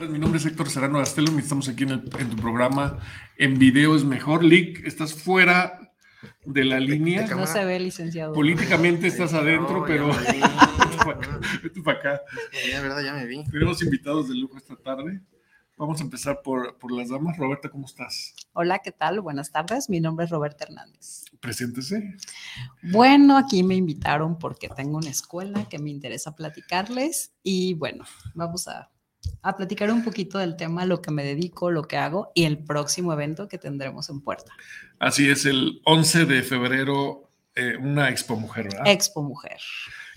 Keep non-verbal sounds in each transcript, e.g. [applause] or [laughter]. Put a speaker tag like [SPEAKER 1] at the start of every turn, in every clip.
[SPEAKER 1] mi nombre es Héctor Serrano Gastelum y estamos aquí en, tu programa En Video es Mejor. Lick, estás fuera de la línea.
[SPEAKER 2] No se ve, licenciado.
[SPEAKER 1] Políticamente estás adentro, pero... [laughs] Vete para acá.
[SPEAKER 3] Ya, verdad, ya me vi.
[SPEAKER 1] Tenemos invitados de lujo esta tarde. Vamos a empezar por, por, las damas. Roberta, ¿cómo estás?
[SPEAKER 2] Hola, ¿qué tal? Buenas tardes. Mi nombre es Roberta Hernández.
[SPEAKER 1] Preséntese.
[SPEAKER 2] Bueno, aquí me invitaron porque tengo una escuela que me interesa platicarles y bueno, vamos a a platicar un poquito del tema, lo que me dedico, lo que hago y el próximo evento que tendremos en Puerta.
[SPEAKER 1] Así es, el 11 de febrero, eh, una Expo Mujer, ¿verdad?
[SPEAKER 2] Expo Mujer.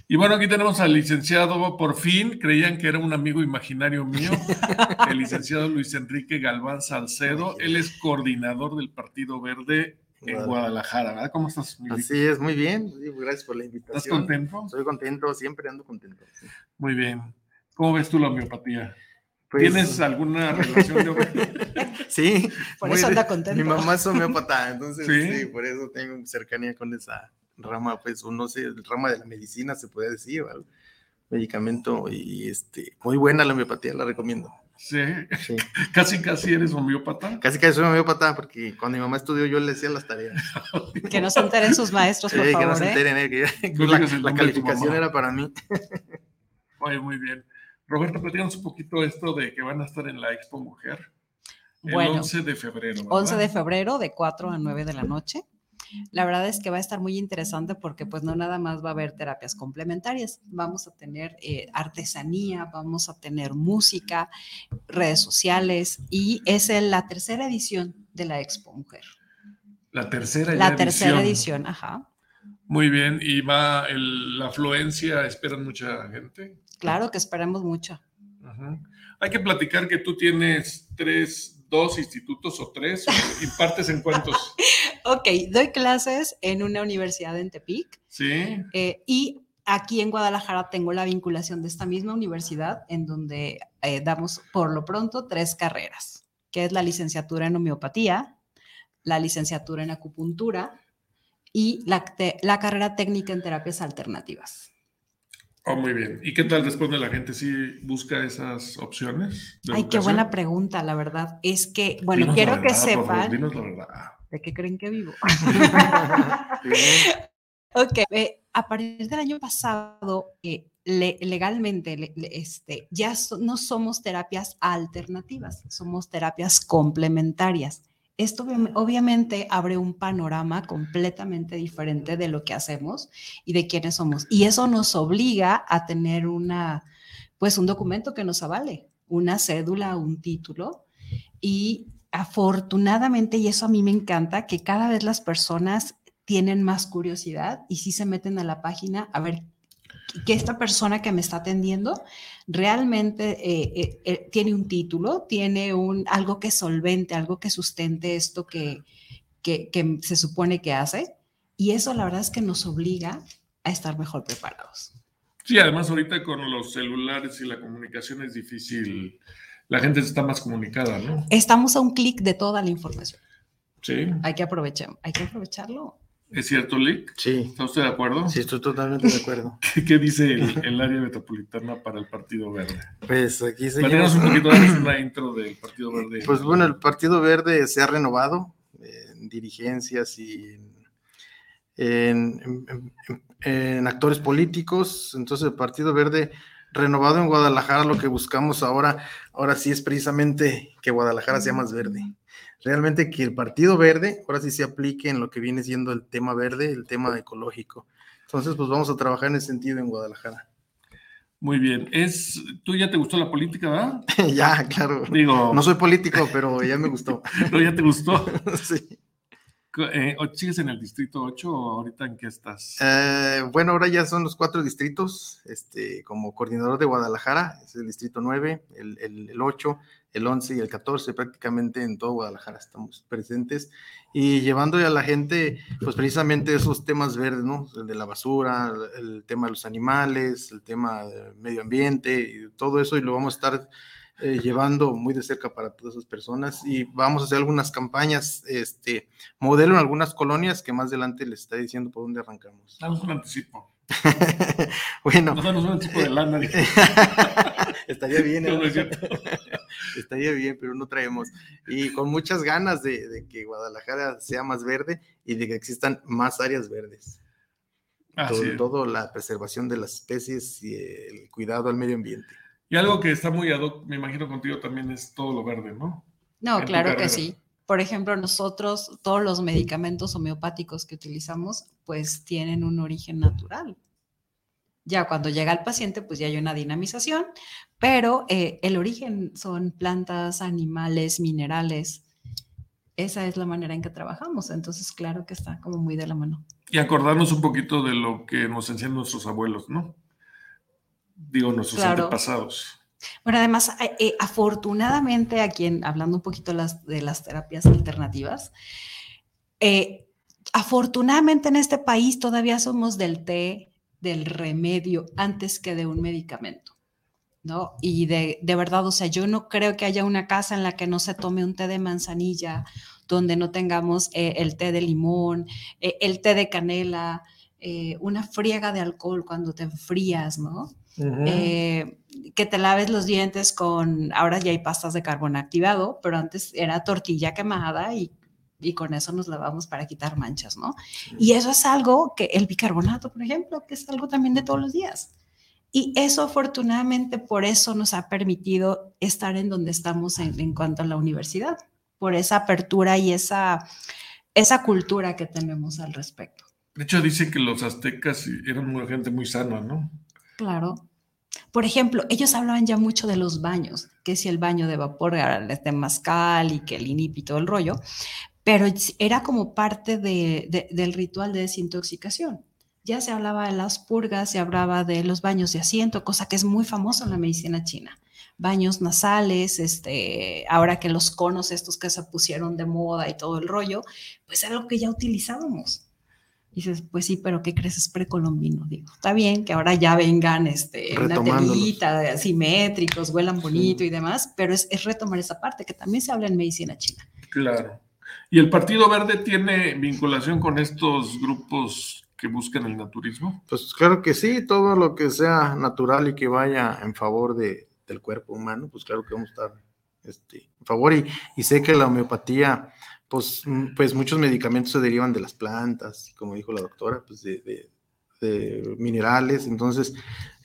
[SPEAKER 1] Y bueno, aquí tenemos al licenciado, por fin, creían que era un amigo imaginario mío, [laughs] el licenciado Luis Enrique Galván Salcedo. Él es coordinador del Partido Verde en Guadalajara, ¿verdad? ¿Cómo estás?
[SPEAKER 3] Así es, muy bien. Gracias por la invitación.
[SPEAKER 1] ¿Estás contento?
[SPEAKER 3] Estoy contento, siempre ando contento.
[SPEAKER 1] Muy bien. ¿Cómo ves tú la homeopatía? Pues, ¿Tienes alguna [laughs] relación de homeopatía?
[SPEAKER 3] sí.
[SPEAKER 2] Por eso anda contento.
[SPEAKER 3] Mi mamá es homeópata, entonces ¿Sí? por eso tengo cercanía con esa rama, pues no sé, rama de la medicina se puede decir, ¿vale? medicamento y este, muy buena la homeopatía, la recomiendo.
[SPEAKER 1] Sí. sí. [laughs] Casi, casi eres homeópata.
[SPEAKER 3] Casi, casi soy homeópata porque cuando mi mamá estudió yo le decía las tareas. [laughs]
[SPEAKER 2] que no se enteren sus maestros, por favor.
[SPEAKER 3] Que no se ¿eh? enteren, ¿eh? que, la, calificación era para mí.
[SPEAKER 1] Oye, muy bien. Roberto, platícanos un poquito esto de que van a estar en la Expo Mujer. El 11 de febrero.
[SPEAKER 2] 11 de febrero, de 4 a 9 de la noche. La verdad es que va a estar muy interesante porque pues no nada más va a haber terapias complementarias, vamos a tener eh, artesanía, vamos a tener música, redes sociales y es la tercera edición de la Expo Mujer.
[SPEAKER 1] La tercera
[SPEAKER 2] La tercera edición, ajá.
[SPEAKER 1] Muy bien, y va la afluencia, esperan mucha gente.
[SPEAKER 2] Claro que esperamos mucho.
[SPEAKER 1] Hay que platicar que tú tienes tres, dos institutos o tres, ¿impartes en cuántos? [laughs]
[SPEAKER 2] ok, doy clases en una universidad en Tepic.
[SPEAKER 1] Sí.
[SPEAKER 2] Eh, y aquí en Guadalajara tengo la vinculación de esta misma universidad en donde eh, damos por lo pronto tres carreras, que es la licenciatura en homeopatía, la licenciatura en acupuntura y la, la carrera técnica en terapias alternativas.
[SPEAKER 1] Oh, muy bien. ¿Y qué tal responde la gente? ¿Sí busca esas opciones?
[SPEAKER 2] Ay, qué buena pregunta, la verdad. Es que, bueno, quiero que sepan. ¿De qué creen que vivo? [laughs] ok, eh, a partir del año pasado, eh, legalmente, este, ya no somos terapias alternativas, somos terapias complementarias. Esto obviamente abre un panorama completamente diferente de lo que hacemos y de quiénes somos. Y eso nos obliga a tener una, pues un documento que nos avale, una cédula, un título. Y afortunadamente, y eso a mí me encanta, que cada vez las personas tienen más curiosidad y sí se meten a la página a ver que esta persona que me está atendiendo realmente eh, eh, eh, tiene un título, tiene un, algo que solvente, algo que sustente esto que, que, se supone que hace. Y eso la verdad es que nos obliga a estar mejor preparados.
[SPEAKER 1] Sí, además ahorita con los celulares y la comunicación es difícil, la gente está más comunicada, ¿no?
[SPEAKER 2] Estamos a un clic de toda la información.
[SPEAKER 1] Sí.
[SPEAKER 2] Hay que aprovechar, hay que aprovecharlo.
[SPEAKER 1] ¿Es cierto, Lick?
[SPEAKER 3] Sí.
[SPEAKER 1] ¿Está usted de acuerdo?
[SPEAKER 3] Sí, estoy totalmente de acuerdo. [laughs]
[SPEAKER 1] ¿Qué, dice el, área metropolitana para el Partido Verde?
[SPEAKER 3] Pues aquí
[SPEAKER 1] se un poquito, una [clears throat] intro del Partido Verde.
[SPEAKER 3] Pues bueno, el Partido Verde se ha renovado en dirigencias y en, en actores políticos. Entonces el Partido Verde renovado en Guadalajara, lo que buscamos ahora, ahora sí es precisamente que Guadalajara sea más verde. Realmente que el Partido Verde ahora sí se aplique en lo que viene siendo el tema verde, el tema ecológico. Entonces, pues vamos a trabajar en ese sentido en Guadalajara.
[SPEAKER 1] Muy bien. Es, ¿Tú ya te gustó la política, verdad? [laughs]
[SPEAKER 3] ya, claro. Digo, no soy político, pero ya me gustó. [laughs]
[SPEAKER 1] pero ya te gustó. [laughs] sí. Eh, ¿Sigues en el distrito 8 o ahorita en qué estás?
[SPEAKER 3] Eh, bueno, ahora ya son los cuatro distritos. Este, como coordinador de Guadalajara, es el distrito 9, el, el, el 8, el 11 y el 14, prácticamente en todo Guadalajara estamos presentes y llevando a la gente, pues precisamente esos temas verdes, ¿no? El de la basura, el tema de los animales, el tema del medio ambiente, y todo eso, y lo vamos a estar eh, llevando muy de cerca para todas esas personas y vamos a hacer algunas campañas, este, modelo en algunas colonias que más adelante les está diciendo por dónde arrancamos.
[SPEAKER 1] Damos un anticipo. [laughs]
[SPEAKER 3] bueno.
[SPEAKER 1] un anticipo de lana. [laughs]
[SPEAKER 3] Estaría bien, ¿eh? [laughs] Estaría bien, pero no traemos. Y con muchas ganas de, que Guadalajara sea más verde y de que existan más áreas verdes. Todo, todo, la preservación de las especies y el cuidado al medio ambiente.
[SPEAKER 1] Y algo que está muy ad hoc, me imagino contigo también es todo lo verde, ¿no?
[SPEAKER 2] No, claro que sí. Por ejemplo, nosotros, todos los medicamentos homeopáticos que utilizamos, pues tienen un origen natural. Ya cuando llega el paciente, pues ya hay una dinamización, pero eh, el origen son plantas, animales, minerales. Esa es la manera en que trabajamos. Entonces, claro que está como muy de la mano.
[SPEAKER 1] Y acordarnos un poquito de lo que nos enseñan nuestros abuelos, ¿no? Digo, nuestros antepasados.
[SPEAKER 2] Bueno, además, eh, eh, afortunadamente, aquí en, hablando un poquito de las, terapias alternativas, afortunadamente en este país todavía somos del té, del remedio antes que de un medicamento. ¿no? Y de, verdad, o sea, yo no creo que haya una casa en la que no se tome un té de manzanilla, donde no tengamos eh, el té de limón, eh, el té de canela, eh, una friega de alcohol cuando te enfrías, ¿no? Que te laves los dientes con, ahora ya hay pastas de carbón activado, pero antes era tortilla quemada y y con eso nos lavamos para quitar manchas, ¿no? Y eso es algo que el bicarbonato, por ejemplo, que es algo también de todos los días. Y eso afortunadamente por eso nos ha permitido estar en donde estamos en, cuanto a la universidad, por esa apertura y esa, esa cultura que tenemos al respecto.
[SPEAKER 1] De hecho, dicen que los aztecas eran una gente muy sana, ¿no?
[SPEAKER 2] Claro. Por ejemplo, ellos hablaban ya mucho de los baños, que si el baño de vapor era el de mascal y que el inip y todo el rollo, pero era como parte del ritual de desintoxicación. Ya se hablaba de las purgas, se hablaba de los baños de asiento, cosa que es muy famosa en la medicina china. Baños nasales, este, ahora que los conos estos que se pusieron de moda y todo el rollo, pues es algo que ya utilizábamos. Y dices, pues sí, pero ¿qué crees? Es precolombino. Digo, está bien que ahora ya vengan este, una telita, simétricos, huelan bonito y demás, pero es, es retomar esa parte que también se habla en medicina china.
[SPEAKER 1] Claro. ¿Y el Partido Verde tiene vinculación con estos grupos que buscan el naturismo?
[SPEAKER 3] Pues claro que sí, todo lo que sea natural y que vaya en favor de, del cuerpo humano, pues claro que vamos a estar este, en favor. Y, y, sé que la homeopatía, pues, pues muchos medicamentos se derivan de las plantas, como dijo la doctora, pues de, de, de minerales. Entonces,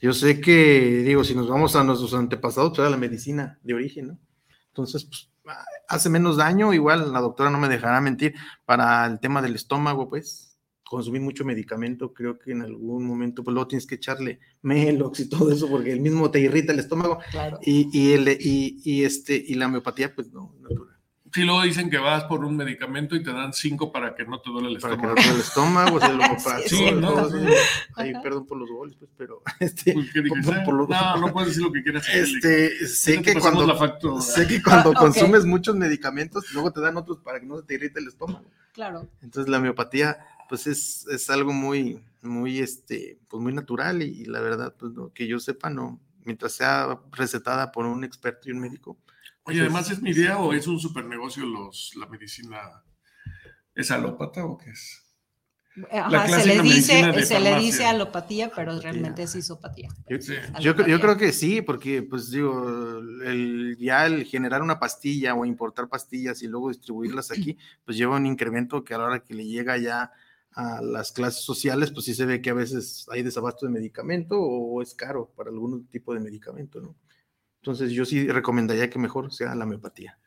[SPEAKER 3] yo sé que, digo, si nos vamos a nuestros antepasados, pues era la medicina de origen, ¿no? Entonces, pues hace menos daño, igual la doctora no me dejará mentir, para el tema del estómago, pues consumir mucho medicamento, creo que en algún momento pues luego tienes que echarle Melox y todo eso porque el mismo te irrita el estómago y, y, el, y, y, este, y la homeopatía pues no, natural.
[SPEAKER 1] Sí, luego dicen que vas por un medicamento y te dan cinco para que no te duele el estómago.
[SPEAKER 3] Para que no te duele el estómago, [laughs] o sí, no, Ay, perdón por los goles, pues, pero [laughs] este,
[SPEAKER 1] no, no puedes decir lo que quieras.
[SPEAKER 3] Este, sé, que cuando, sé que cuando consumes muchos medicamentos, luego te dan otros para que no se te irrite el estómago.
[SPEAKER 2] Claro.
[SPEAKER 3] Entonces la homeopatía, pues es, es algo muy, muy, este, pues muy natural y, la verdad, pues que yo sepa, no, mientras sea recetada por un experto y un médico,
[SPEAKER 1] Oye, además, ¿es mi idea o es un super negocio los, la medicina? ¿Es alópata o qué es?
[SPEAKER 2] se le dice, se le dice alopatía, pero realmente es isopatía.
[SPEAKER 3] Yo, yo, creo que sí, porque pues digo, el, ya el generar una pastilla o importar pastillas y luego distribuirlas aquí, [clears throat] pues lleva un incremento que a la hora que le llega ya a las clases sociales, pues sí se ve que a veces hay desabasto de medicamento o es caro para algún tipo de medicamento, ¿no? Entonces yo sí recomendaría que mejor sea la homeopatía.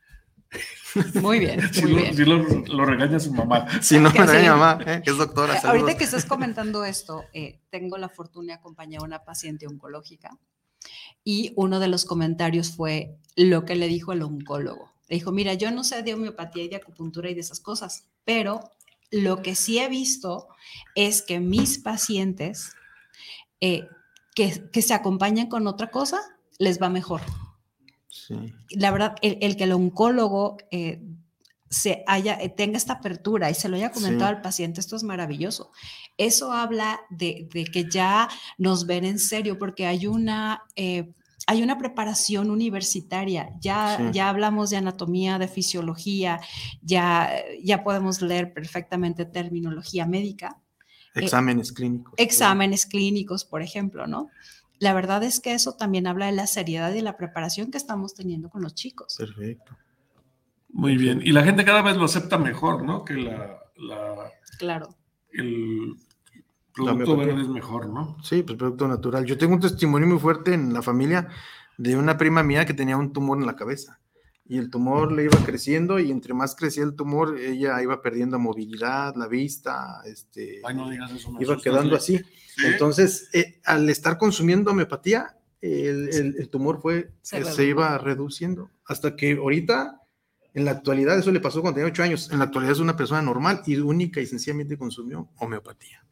[SPEAKER 2] Muy bien, [laughs]
[SPEAKER 1] Si,
[SPEAKER 2] muy
[SPEAKER 1] lo,
[SPEAKER 2] bien.
[SPEAKER 1] si lo- lo regaña su mamá. [laughs]
[SPEAKER 3] Si no, me
[SPEAKER 2] sí.
[SPEAKER 3] mamá, [laughs] ¿eh? que es doctora.
[SPEAKER 2] Eh,
[SPEAKER 3] saludos.
[SPEAKER 2] Ahorita que estás comentando esto, eh, tengo la fortuna de acompañar a una paciente oncológica y uno de los comentarios fue lo que le dijo el oncólogo. Le dijo, mira, yo no sé de homeopatía y de acupuntura y de esas cosas, pero lo que sí he visto es que mis pacientes eh, que, que se acompañan con otra cosa les va mejor
[SPEAKER 3] Sí.
[SPEAKER 2] la verdad, el, el que el oncólogo eh, se haya, eh, tenga esta apertura y se lo haya comentado
[SPEAKER 3] Sí.
[SPEAKER 2] al paciente, esto es maravilloso. Eso habla de, de que ya nos ven en serio porque hay una... eh, hay una preparación universitaria, ya,
[SPEAKER 3] Sí.
[SPEAKER 2] ya hablamos de anatomía, de fisiología, ya, ya podemos leer perfectamente terminología médica,
[SPEAKER 3] Exámenes clínicos.
[SPEAKER 2] exámenes clínicos, por ejemplo, ¿no? La verdad es que eso también habla de la seriedad y la preparación que estamos teniendo con los chicos.
[SPEAKER 3] Perfecto.
[SPEAKER 1] Muy bien. Y la gente cada vez lo acepta mejor, ¿no? Que la, la-
[SPEAKER 2] Claro.
[SPEAKER 1] el producto verde es mejor, ¿no?
[SPEAKER 3] Sí, pues producto natural. Yo tengo un testimonio muy fuerte en la familia de una prima mía que tenía un tumor en la cabeza. Y el tumor le iba creciendo y entre más crecía el tumor, ella iba perdiendo movilidad, la vista, este,
[SPEAKER 1] Ay, no digas eso. me
[SPEAKER 3] iba quedando así.
[SPEAKER 1] ¿Sí?
[SPEAKER 3] Entonces, eh, al estar consumiendo homeopatía, el, el- el tumor fue,
[SPEAKER 2] Se
[SPEAKER 3] eh, se iba reduciendo. Hasta que ahorita, en la actualidad, eso le pasó cuando tenía ocho años, en la actualidad es una persona normal y única y sencillamente consumió homeopatía.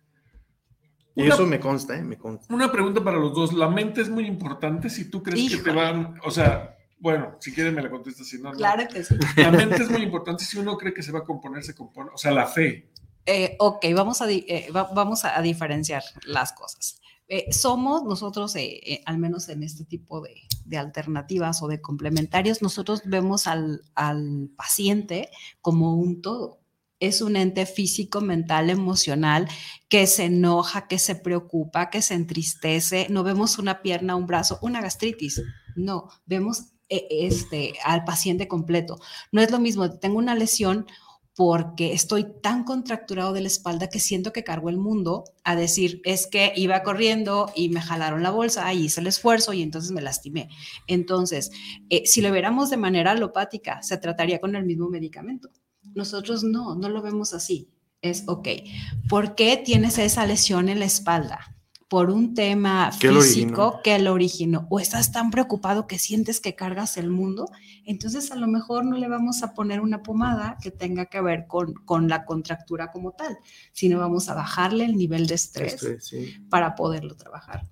[SPEAKER 3] Y
[SPEAKER 1] Una-
[SPEAKER 3] eso me consta, ¿eh? Me consta.
[SPEAKER 1] Una pregunta para los dos. La mente es muy importante si tú crees que te
[SPEAKER 2] Híjole.
[SPEAKER 1] van, o sea, bueno, si quieres me la contestas, si no, no.
[SPEAKER 2] Claro que sí.
[SPEAKER 1] La mente es muy importante si uno cree que se va a componer, se compone. O sea, la fe.
[SPEAKER 2] Eh, ok, vamos a, eh, va- vamos a, diferenciar las cosas. Eh, somos nosotros, eh, eh, al menos en este tipo de, de alternativas o de complementarios, nosotros vemos al, al paciente como un todo. Es un ente físico, mental, emocional que se enoja, que se preocupa, que se entristece. No vemos una pierna, un brazo, una gastritis. No, vemos este, al paciente completo. No es lo mismo, tengo una lesión porque estoy tan contracturado de la espalda que siento que cargo el mundo a decir, es que iba corriendo y me jalaron la bolsa y hice el esfuerzo y entonces me lastimé. Entonces, eh, si lo viéramos de manera alopática, se trataría con el mismo medicamento. Nosotros no, no lo vemos así. Es, ok, ¿por qué tienes esa lesión en la espalda? Por un tema
[SPEAKER 3] ¿Qué lo
[SPEAKER 2] físico que lo originó. O estás tan preocupado que sientes que cargas el mundo entonces a lo mejor no le vamos a poner una pomada que tenga que ver con, con la contractura como tal, sino vamos a bajarle el nivel de estrés
[SPEAKER 3] Este, sí.
[SPEAKER 2] para poderlo trabajar.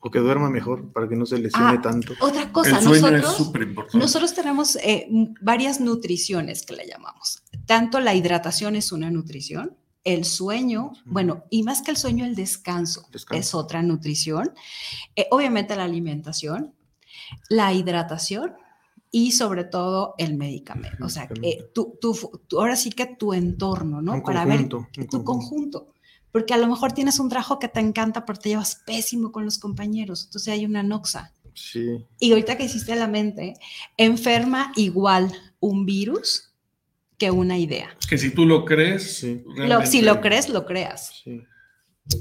[SPEAKER 3] O que duerma mejor para que no se lesione
[SPEAKER 2] Ah,
[SPEAKER 3] tanto.
[SPEAKER 2] Otra cosa,
[SPEAKER 1] el sueño es
[SPEAKER 2] nosotros,
[SPEAKER 1] importante.
[SPEAKER 2] nosotros tenemos eh, varias nutriciones que le llamamos. Tanto la hidratación es una nutrición, el sueño, bueno, y más que el sueño, el descanso,
[SPEAKER 3] Descanso.
[SPEAKER 2] es otra nutrición. Eh, obviamente la alimentación, la hidratación y sobre todo el medicamento. O sea, eh, tú- tú- ahora sí que tu entorno, ¿no?
[SPEAKER 3] Un
[SPEAKER 2] Para
[SPEAKER 3] conjunto,
[SPEAKER 2] ver tu
[SPEAKER 3] conjunto.
[SPEAKER 2] conjunto. Porque a lo mejor tienes un trabajo que te encanta, pero te llevas pésimo con los compañeros. Entonces hay una noxa.
[SPEAKER 3] Sí.
[SPEAKER 2] Y ahorita que hiciste la mente, enferma igual un virus que una idea.
[SPEAKER 1] Que si tú lo crees,
[SPEAKER 3] Sí.
[SPEAKER 2] Lo- si lo crees, lo creas.
[SPEAKER 3] sí.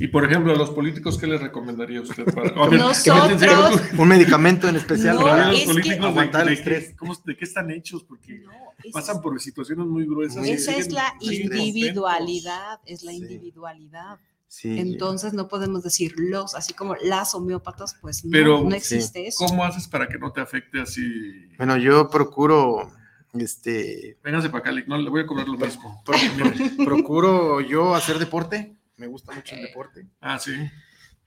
[SPEAKER 1] Y por ejemplo, a los políticos, ¿qué les recomendaría usted? Para... [laughs] Que
[SPEAKER 2] Nosotros- [laughs]
[SPEAKER 3] Un medicamento en especial.
[SPEAKER 2] No,
[SPEAKER 1] los
[SPEAKER 2] es que-
[SPEAKER 1] políticos de-
[SPEAKER 3] Aguantar el
[SPEAKER 1] de,
[SPEAKER 3] estrés.
[SPEAKER 1] qué- cómo- de qué están hechos, porque
[SPEAKER 2] No, esa
[SPEAKER 1] pasan
[SPEAKER 2] es-
[SPEAKER 1] por situaciones muy gruesas.
[SPEAKER 2] Esa es la individualidad, es la
[SPEAKER 3] Sí.
[SPEAKER 2] individualidad.
[SPEAKER 3] Sí.
[SPEAKER 2] Entonces no podemos decir los, así como las homeópatas, pues no,
[SPEAKER 1] Pero-
[SPEAKER 2] no
[SPEAKER 1] Sí.
[SPEAKER 2] existe
[SPEAKER 1] contentos.
[SPEAKER 2] eso.
[SPEAKER 1] ¿Cómo haces para que no te afecte así?
[SPEAKER 3] Bueno, yo procuro, este,
[SPEAKER 1] Véngase para acá, no le voy a cobrar lo mismo. [laughs]
[SPEAKER 3] pro- procuro yo hacer deporte. Me gusta mucho el
[SPEAKER 2] Ok.
[SPEAKER 3] deporte.
[SPEAKER 1] Ah, sí.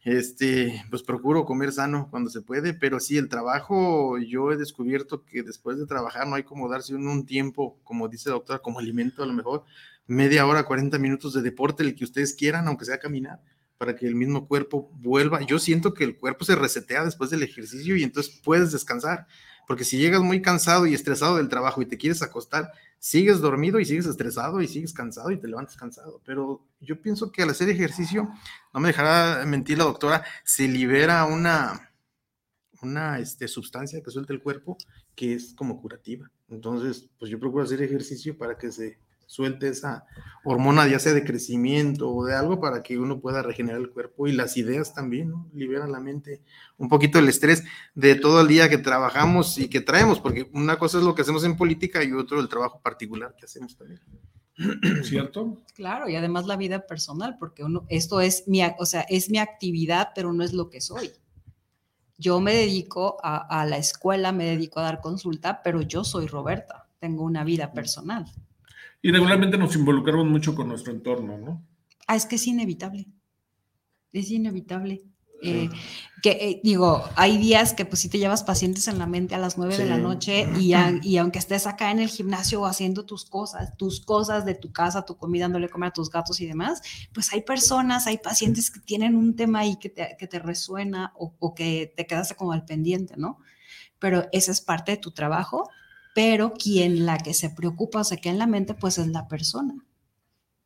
[SPEAKER 3] Este, pues procuro comer sano cuando se puede, pero sí, el trabajo, yo he descubierto que después de trabajar no hay como darse un, un tiempo, como dice la doctora, como alimento a lo mejor, media hora, 40 minutos de deporte, el que ustedes quieran, aunque sea caminar, para que el mismo cuerpo vuelva. Yo siento que el cuerpo se resetea después del ejercicio y entonces puedes descansar, porque si llegas muy cansado y estresado del trabajo y te quieres acostar, sigues dormido y sigues estresado y sigues cansado y te levantas cansado. Pero yo pienso que al hacer ejercicio, no me dejará mentir la doctora, se libera una, una este, sustancia que suelta el cuerpo que es como curativa. Entonces, pues yo procuro hacer ejercicio para que se, suelte esa hormona, ya sea de crecimiento o de algo, para que uno pueda regenerar el cuerpo y las ideas también, ¿no? Liberan la mente, un poquito el estrés de todo el día que trabajamos y que traemos, porque una cosa es lo que hacemos en política y otro el trabajo particular que hacemos también. [clears throat]
[SPEAKER 1] ¿Cierto?
[SPEAKER 2] Claro, y además la vida personal, porque uno, esto es mi, o sea, es mi actividad, pero no es lo que soy. Yo me dedico a, a la escuela, me dedico a dar consulta, pero yo soy Roberta, tengo una vida personal.
[SPEAKER 1] Y regularmente nos involucramos mucho con nuestro entorno, ¿no?
[SPEAKER 2] Ah, es que es inevitable. Es inevitable. Eh, que eh, digo, hay días que pues si te llevas pacientes en la mente a las nueve de la noche y, a- y aunque estés acá en el gimnasio haciendo tus cosas, tus cosas de tu casa, tu comida, dándole comer a tus gatos y demás, pues hay personas, hay pacientes que tienen un tema ahí que te, que te resuena o, o que te quedaste como al pendiente, ¿no? Pero esa es parte de tu trabajo, pero quien la que se preocupa o se queda en la mente, pues es la persona.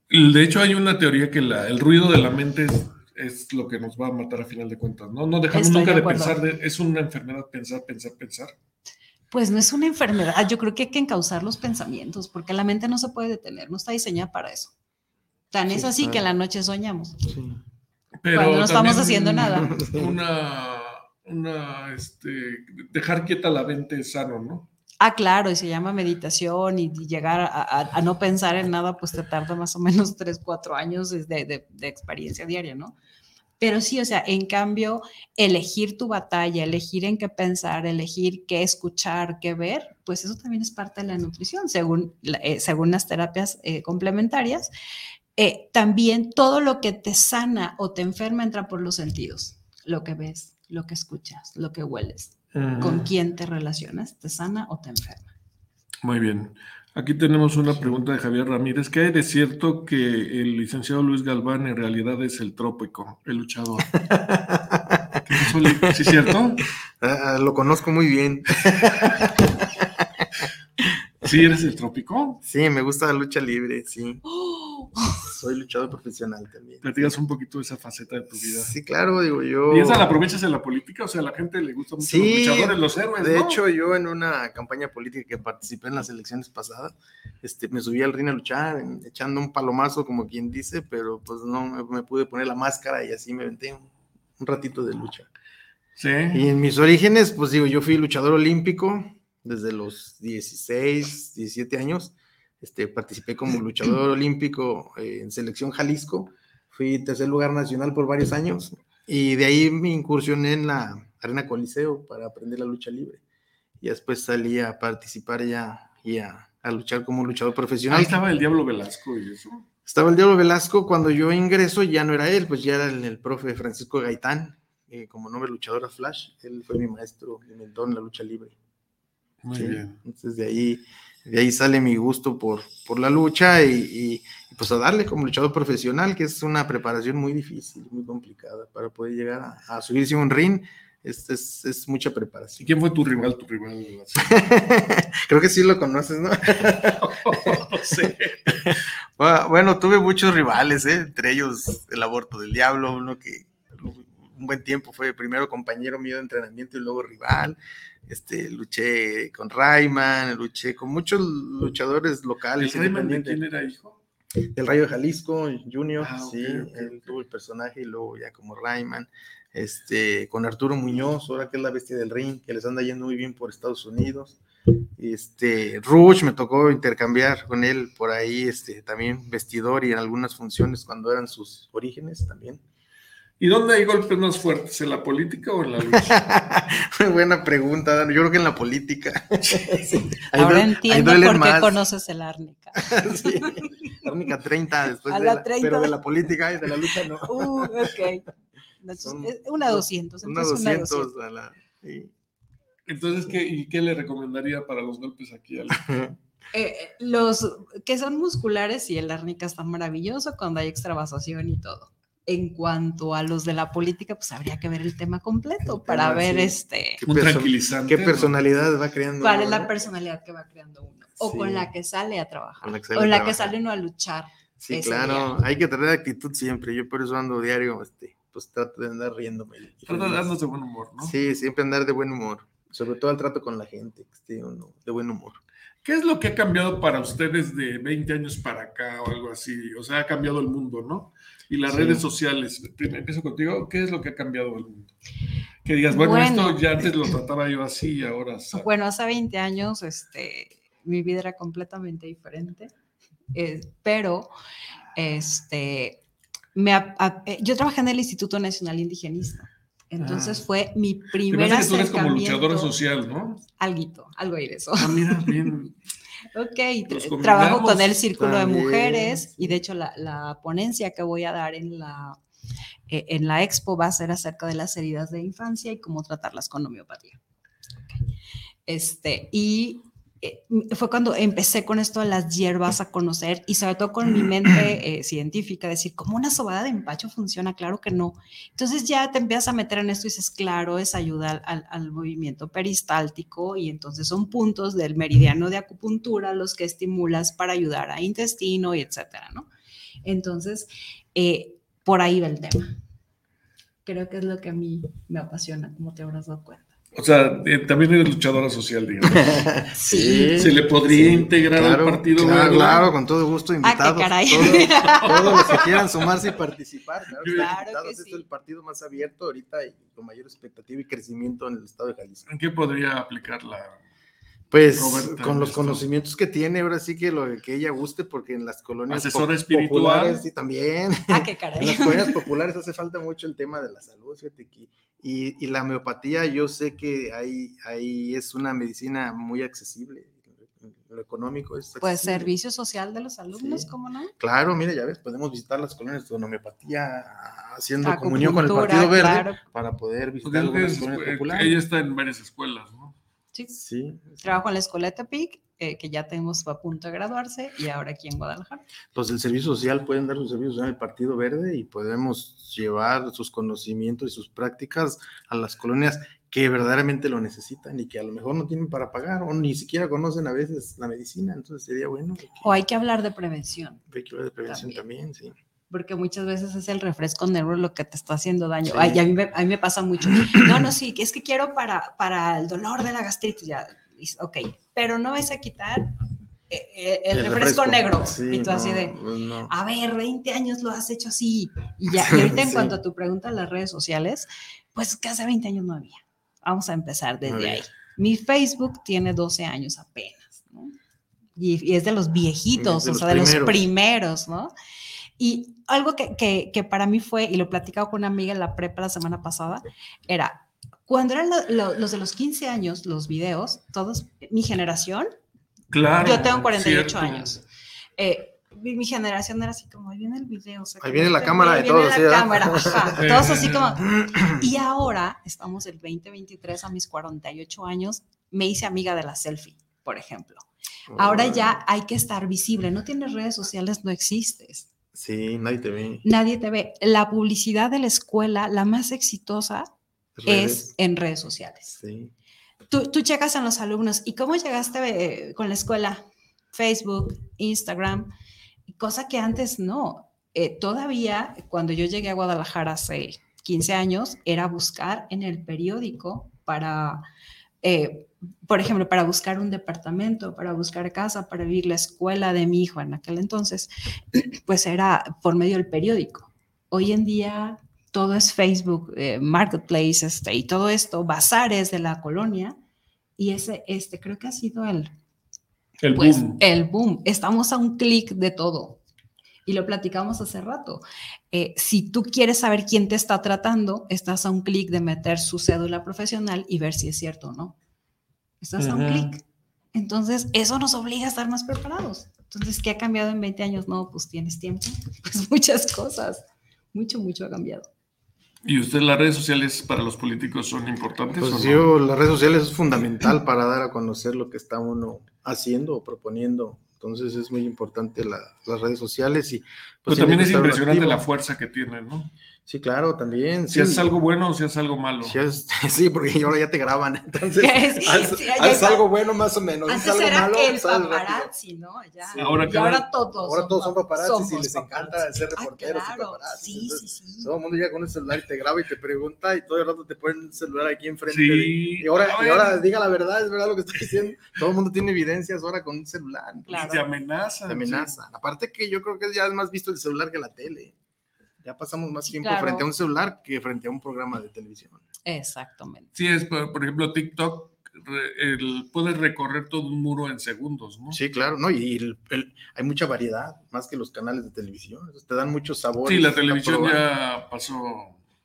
[SPEAKER 1] De hecho, hay una teoría que la- el ruido de la mente es, es lo que nos va a matar a final de cuentas, ¿no? No dejamos
[SPEAKER 2] Estoy
[SPEAKER 1] nunca
[SPEAKER 2] de
[SPEAKER 1] pensar, de- es una enfermedad pensar, pensar, pensar.
[SPEAKER 2] Pues no es una enfermedad, yo creo que hay que encauzar los pensamientos, porque la mente no se puede detener, no está diseñada para eso. Tan
[SPEAKER 3] Sí,
[SPEAKER 2] es así que en la noche soñamos.
[SPEAKER 3] Sí.
[SPEAKER 1] Pero
[SPEAKER 2] Cuando no estamos haciendo nada. [laughs]
[SPEAKER 1] Una, una, este, dejar quieta la mente es sano, ¿no?
[SPEAKER 2] Ah, claro, y se llama meditación y, llegar a, no pensar en nada, pues te tarda más o menos [laughs] tres, cuatro años de, experiencia diaria, ¿no? Pero sí, o sea, en cambio, elegir tu batalla, elegir en qué pensar, elegir qué escuchar, qué ver, pues eso también es parte de la nutrición, según, eh, según las terapias eh, complementarias. Eh, también todo lo que te sana o te enferma entra por los sentidos, lo que ves, lo que escuchas, lo que hueles, con quién te relacionas, te sana o te enferma.
[SPEAKER 1] Muy bien. Aquí tenemos una pregunta de Javier Ramírez. ¿Qué hay de cierto que el licenciado Luis Galván en realidad es el trópico, el luchador? [laughs] ¿Sí es cierto?
[SPEAKER 3] Ah, lo conozco muy bien. [laughs]
[SPEAKER 1] ¿Sí eres el trópico?
[SPEAKER 3] Sí, me gusta la lucha libre, sí. Soy luchador profesional también.
[SPEAKER 1] Platicas un poquito de esa faceta de tu vida.
[SPEAKER 3] Sí, claro, digo yo.
[SPEAKER 1] ¿Y esa la aprovechas en la política? O sea, a la gente le gusta mucho los
[SPEAKER 3] Sí,
[SPEAKER 1] luchadores, los héroes,
[SPEAKER 3] De
[SPEAKER 1] ¿no?
[SPEAKER 3] hecho, yo en una campaña política que participé en las elecciones pasadas, este, me subí al ring a luchar, echando un palomazo, como quien dice, pero pues no me, me pude poner la máscara y así me aventé un, un ratito de lucha.
[SPEAKER 1] Sí.
[SPEAKER 3] Y en mis orígenes, pues digo, yo fui luchador olímpico desde los 16, 17 años. Este, participé como [clears throat] luchador olímpico eh, en selección Jalisco. Fui tercer lugar nacional por varios años. Y de ahí me incursioné en la Arena Coliseo para aprender la lucha libre. Y después salí a participar ya y a, a luchar como luchador profesional.
[SPEAKER 1] Ahí estaba el Diablo Velasco y eso.
[SPEAKER 3] Estaba el Diablo Velasco, cuando yo ingreso ya no era él, pues ya era el, el profe Francisco Gaitán, eh, como nombre luchador a Flash, él fue mi maestro, mi mentor en la lucha libre.
[SPEAKER 1] Muy
[SPEAKER 3] Sí,
[SPEAKER 1] bien.
[SPEAKER 3] Entonces de ahí, de ahí sale mi gusto por, por la lucha y, y- y, pues a darle como luchador profesional, que es una preparación muy difícil, muy complicada para poder llegar a, a subirse a un ring. Es, es, es mucha
[SPEAKER 1] ¿Y
[SPEAKER 3] preparación.
[SPEAKER 1] quién fue tu rival? Tu rival. [laughs]
[SPEAKER 3] Creo que sí lo conoces, ¿no? [laughs]
[SPEAKER 1] no sé.
[SPEAKER 3] Bueno, bueno, tuve muchos rivales, ¿eh? entre ellos el aborto del diablo, uno que un buen tiempo fue primero compañero mío de entrenamiento y luego rival. Este, luché con Rayman, luché con muchos luchadores
[SPEAKER 1] ¿El
[SPEAKER 3] locales.
[SPEAKER 1] Rayman de quién era hijo?
[SPEAKER 3] Del Rayo de Jalisco, Junior,
[SPEAKER 1] Ah,
[SPEAKER 3] sí, él tuvo el personaje y luego ya como Rayman. Este, con Arturo Muñoz, ahora que es la bestia del ring, que les anda yendo muy bien por Estados Unidos. Este, Rush me tocó intercambiar con él por ahí, este, también vestidor y en algunas funciones cuando eran sus orígenes también.
[SPEAKER 1] ¿Y dónde hay golpes más fuertes? ¿En la política o en la lucha? [laughs]
[SPEAKER 3] Muy buena pregunta, Dan. yo creo que en la política. Sí,
[SPEAKER 2] Ahora
[SPEAKER 3] duele-
[SPEAKER 2] entiendo por qué
[SPEAKER 3] más.
[SPEAKER 2] conoces el árnica. [laughs]
[SPEAKER 3] Sí, la única 30 después
[SPEAKER 2] A
[SPEAKER 3] de
[SPEAKER 2] la
[SPEAKER 3] la,
[SPEAKER 2] 30.
[SPEAKER 3] pero de la política y de la lucha no.
[SPEAKER 2] Uh, ok. Entonces,
[SPEAKER 3] Son-
[SPEAKER 2] es una 200.
[SPEAKER 3] Una
[SPEAKER 2] entonces
[SPEAKER 3] 200.
[SPEAKER 2] una 200.
[SPEAKER 3] a la- sí.
[SPEAKER 1] Entonces, ¿qué, ¿y qué le recomendaría para los golpes aquí? [laughs]
[SPEAKER 2] Eh, eh, los que son musculares y el árnica está maravilloso cuando hay extravasación y todo. En cuanto a los de la política, pues habría que ver el tema completo para
[SPEAKER 3] tema,
[SPEAKER 2] ver
[SPEAKER 3] sí.
[SPEAKER 2] este
[SPEAKER 3] ¿Qué
[SPEAKER 1] Un
[SPEAKER 3] perso-
[SPEAKER 1] tranquilizante.
[SPEAKER 3] ¿Qué
[SPEAKER 1] ¿no?
[SPEAKER 3] personalidad va creando?
[SPEAKER 2] cuál es la
[SPEAKER 3] no?
[SPEAKER 2] personalidad que va creando uno o
[SPEAKER 3] Sí.
[SPEAKER 2] con la que sale a trabajar
[SPEAKER 3] Con la que sale
[SPEAKER 2] o
[SPEAKER 3] a
[SPEAKER 2] en la que
[SPEAKER 3] trabajar.
[SPEAKER 2] sale uno a luchar.
[SPEAKER 3] Sí, claro,
[SPEAKER 2] día.
[SPEAKER 3] hay que tener actitud siempre. Yo por eso ando diario, este, pues trato de andar riéndome. y
[SPEAKER 1] Trata de darnos de buen humor, ¿no?
[SPEAKER 3] Sí, siempre andar de buen humor. Sobre todo el trato con la gente, que esté uno de buen humor.
[SPEAKER 1] ¿Qué es lo que ha cambiado para ustedes de 20 años para acá o algo así? O sea, ha cambiado el mundo, ¿no? Y las
[SPEAKER 3] Sí.
[SPEAKER 1] redes sociales. Primero empiezo contigo. ¿Qué es lo que ha cambiado el mundo? Que digas, bueno,
[SPEAKER 2] Bueno.
[SPEAKER 1] esto ya antes lo trataba yo así y ahora. [laughs] ¿sabes?
[SPEAKER 2] Bueno, hace 20 años este, mi vida era completamente diferente, eh, pero este, me, eh, yo trabajé en el Instituto Nacional Indigenista. Entonces
[SPEAKER 1] Ah.
[SPEAKER 2] fue mi
[SPEAKER 1] Me
[SPEAKER 2] primer
[SPEAKER 1] parece que tú eres como luchadora social, ¿no?
[SPEAKER 2] Alguito, algo hay de eso.
[SPEAKER 1] Ah, mira, bien. [laughs]
[SPEAKER 2] Ok,
[SPEAKER 1] Nos
[SPEAKER 2] trabajo con el Círculo
[SPEAKER 3] también.
[SPEAKER 2] de Mujeres y de hecho la, la ponencia que voy a dar en la, eh, en la expo va a ser acerca de las heridas de infancia y cómo tratarlas con homeopatía. Ok. Este, y fue cuando empecé con esto de las hierbas a conocer y sobre todo con mi [clears throat] mente eh, científica, decir, ¿cómo una sobada de empacho funciona? Claro que no. Entonces ya te empiezas a meter en esto y dices, claro, es ayuda al, al movimiento peristáltico y entonces son puntos del meridiano de acupuntura los que estimulas para ayudar a intestino y etcétera, ¿no? Entonces, eh, por ahí va el tema. Creo que es lo que a mí me apasiona, como te habrás dado cuenta.
[SPEAKER 1] O sea, eh, también eres luchadora social, digamos. [laughs]
[SPEAKER 2] Sí.
[SPEAKER 1] Se le podría
[SPEAKER 3] Sí,
[SPEAKER 1] integrar
[SPEAKER 3] claro,
[SPEAKER 1] al partido
[SPEAKER 3] claro, con todo gusto, invitados.
[SPEAKER 2] Ah, caray.
[SPEAKER 3] Todos, [laughs] todos los que quieran sumarse y participar. Claro,
[SPEAKER 2] Claro que sí.
[SPEAKER 3] Este es el partido más abierto ahorita y con mayor expectativa y crecimiento en el estado de Jalisco.
[SPEAKER 1] ¿En qué podría aplicar la...?
[SPEAKER 3] Pues
[SPEAKER 1] Roberta,
[SPEAKER 3] con los
[SPEAKER 1] esto.
[SPEAKER 3] conocimientos que tiene, ahora sí que lo que ella guste, porque en las colonias
[SPEAKER 1] Asesora espiritual.
[SPEAKER 3] populares sí también.
[SPEAKER 2] Ah, qué
[SPEAKER 3] En las colonias populares hace falta mucho el tema de la salud, fíjate que- y, y la homeopatía, yo sé que ahí, ahí es una medicina muy accesible. Lo económico es
[SPEAKER 2] Pues servicio social de los alumnos,
[SPEAKER 3] Sí.
[SPEAKER 2] ¿cómo no?
[SPEAKER 3] Claro, mira, ya ves, podemos visitar las colonias con homeopatía, haciendo comunión con el Partido Verde
[SPEAKER 2] claro.
[SPEAKER 3] para poder
[SPEAKER 1] Porque
[SPEAKER 3] visitar
[SPEAKER 1] es-
[SPEAKER 3] colonias
[SPEAKER 1] eh,
[SPEAKER 3] populares.
[SPEAKER 1] ella está en varias escuelas, ¿no?
[SPEAKER 2] Sí.
[SPEAKER 3] Sí,
[SPEAKER 2] Trabajo en la escuela de Tepic, eh, que ya tenemos a punto de graduarse, y ahora aquí en Guadalajara.
[SPEAKER 3] los del servicio social pueden dar su servicio social al Partido Verde y podemos llevar sus conocimientos y sus prácticas a las colonias que verdaderamente lo necesitan y que a lo mejor no tienen para pagar o ni siquiera conocen a veces la medicina, entonces sería bueno. que-
[SPEAKER 2] O hay que hablar de prevención,
[SPEAKER 3] hay que hablar de prevención también, sí.
[SPEAKER 2] Porque muchas veces es el refresco negro lo que te está haciendo daño.
[SPEAKER 3] Sí.
[SPEAKER 2] Ay, a, mí me, a mí me pasa mucho. [clears throat] No, no, sí, es que quiero para, para el dolor de la gastritis, ya, ok, pero no vas a quitar eh, eh, el, refresco, negro.
[SPEAKER 3] Sí,
[SPEAKER 2] y tú así
[SPEAKER 3] no,
[SPEAKER 2] de,
[SPEAKER 3] pues no.
[SPEAKER 2] a ver, 20 años lo has hecho así. Y ya, [laughs] y ahorita en
[SPEAKER 3] Sí.
[SPEAKER 2] cuanto a tu pregunta en las redes sociales, pues que hace 20 años no había. Vamos a empezar desde
[SPEAKER 3] había.
[SPEAKER 2] ahí. Mi Facebook tiene 12 años apenas, ¿no? Y, y es de los viejitos,
[SPEAKER 3] De
[SPEAKER 2] o
[SPEAKER 3] los
[SPEAKER 2] sea, de los
[SPEAKER 3] primeros.
[SPEAKER 2] primeros, ¿no? Y algo que, que, que para mí fue, y lo he platicado con una amiga en la prepa la semana pasada, era, cuando eran lo- lo- los de los 15 años, los videos, todos, mi generación,
[SPEAKER 1] Claro.
[SPEAKER 2] yo tengo 48
[SPEAKER 1] cierto.
[SPEAKER 2] años. Eh, mi, generación era así como, ahí viene el video. o sea,
[SPEAKER 3] Ahí viene la
[SPEAKER 2] que
[SPEAKER 3] cámara
[SPEAKER 2] ahí
[SPEAKER 3] de
[SPEAKER 2] viene
[SPEAKER 3] todos,
[SPEAKER 2] la
[SPEAKER 3] ¿sí,
[SPEAKER 2] cámara, ajá,
[SPEAKER 1] Sí,
[SPEAKER 2] todos
[SPEAKER 1] sí,
[SPEAKER 2] así
[SPEAKER 1] sí.
[SPEAKER 2] como... [clears throat] Y ahora, estamos el 2023 a mis 48 años, me hice amiga de la selfie, por ejemplo. Ahora ya hay que estar visible, no tienes redes sociales, no existes.
[SPEAKER 3] Sí, nadie te ve.
[SPEAKER 2] Nadie te ve. La publicidad de la escuela, la más exitosa, es en redes sociales.
[SPEAKER 3] Sí.
[SPEAKER 2] Tú, tú checas en los alumnos, ¿y cómo llegaste eh, con la escuela? Facebook, Instagram, cosa que antes no. Eh, todavía, cuando yo llegué a Guadalajara hace 15 años, era buscar en el periódico para, eh, por ejemplo, para buscar un departamento, para buscar casa, para vivir la escuela de mi hijo en aquel entonces, [clears throat] pues era por medio del periódico. Hoy en día todo es Facebook, eh, Marketplace, este, y todo esto, bazares de la colonia, y ese, este, creo que ha sido el,
[SPEAKER 1] El
[SPEAKER 2] pues,
[SPEAKER 1] boom.
[SPEAKER 2] el boom. Estamos a un clic de todo. Y lo platicamos hace rato. Eh, si tú quieres saber quién te está tratando, estás a un clic de meter su cédula profesional y ver si es cierto o no. Estás a un clic. Entonces, eso nos obliga a estar más preparados. Entonces, ¿qué ha cambiado en 20 años? No, pues tienes tiempo. [laughs] Pues muchas cosas. Mucho, mucho ha cambiado.
[SPEAKER 1] ¿Y usted las redes sociales para los políticos son importantes o
[SPEAKER 3] Pues
[SPEAKER 1] no?
[SPEAKER 3] yo, las redes sociales es fundamental para dar a conocer lo que está uno haciendo o proponiendo. Entonces es muy importante la- las redes sociales y
[SPEAKER 1] Pero
[SPEAKER 3] pues,
[SPEAKER 1] también
[SPEAKER 3] tiene
[SPEAKER 1] es impresionante la
[SPEAKER 3] activo.
[SPEAKER 1] fuerza que tienen, ¿no?
[SPEAKER 3] Sí, claro, también.
[SPEAKER 1] Si
[SPEAKER 3] sí.
[SPEAKER 1] haces algo bueno o si haces algo malo.
[SPEAKER 3] Sí, es- [laughs] sí, porque ahora ya te graban. [laughs] Entonces,
[SPEAKER 2] Sí,
[SPEAKER 3] haz,
[SPEAKER 2] sí,
[SPEAKER 3] haz algo bueno más o menos.
[SPEAKER 2] Antes
[SPEAKER 3] haz algo
[SPEAKER 2] era
[SPEAKER 3] malo,
[SPEAKER 2] el
[SPEAKER 3] sabes rápido.
[SPEAKER 2] paparazzi, ¿no? Ya,
[SPEAKER 3] Sí.
[SPEAKER 1] Ahora
[SPEAKER 2] y
[SPEAKER 1] que
[SPEAKER 2] ahora todos.
[SPEAKER 3] Ahora todos son paparazzis y les encanta
[SPEAKER 2] paparazzi.
[SPEAKER 3] ser
[SPEAKER 2] Ah,
[SPEAKER 3] reporteros y
[SPEAKER 2] claro.
[SPEAKER 3] paparazzis.
[SPEAKER 2] Sí, sí,
[SPEAKER 3] Entonces,
[SPEAKER 2] sí.
[SPEAKER 3] Todo el mundo llega con un celular y te graba y te pregunta y todo el rato te ponen el celular aquí enfrente.
[SPEAKER 1] Sí.
[SPEAKER 3] de- y, ahora, y ahora diga la verdad, es verdad lo que estoy diciendo. Todo el mundo tiene evidencias ahora con un celular.
[SPEAKER 2] Claro.
[SPEAKER 1] Te amenazan.
[SPEAKER 3] Te amenaza. Aparte que yo creo que ya es más visto el celular que la tele. Ya pasamos más tiempo
[SPEAKER 2] Claro.
[SPEAKER 3] frente a un celular que frente a un programa de televisión.
[SPEAKER 2] Exactamente.
[SPEAKER 1] Sí, es, por, por ejemplo, TikTok, re- el- puedes recorrer todo un muro en segundos, ¿no?
[SPEAKER 3] Sí, claro, ¿no? Y el- el- hay mucha variedad, más que los canales de televisión. Te dan muchos sabores.
[SPEAKER 1] Sí, la televisión ya pasó.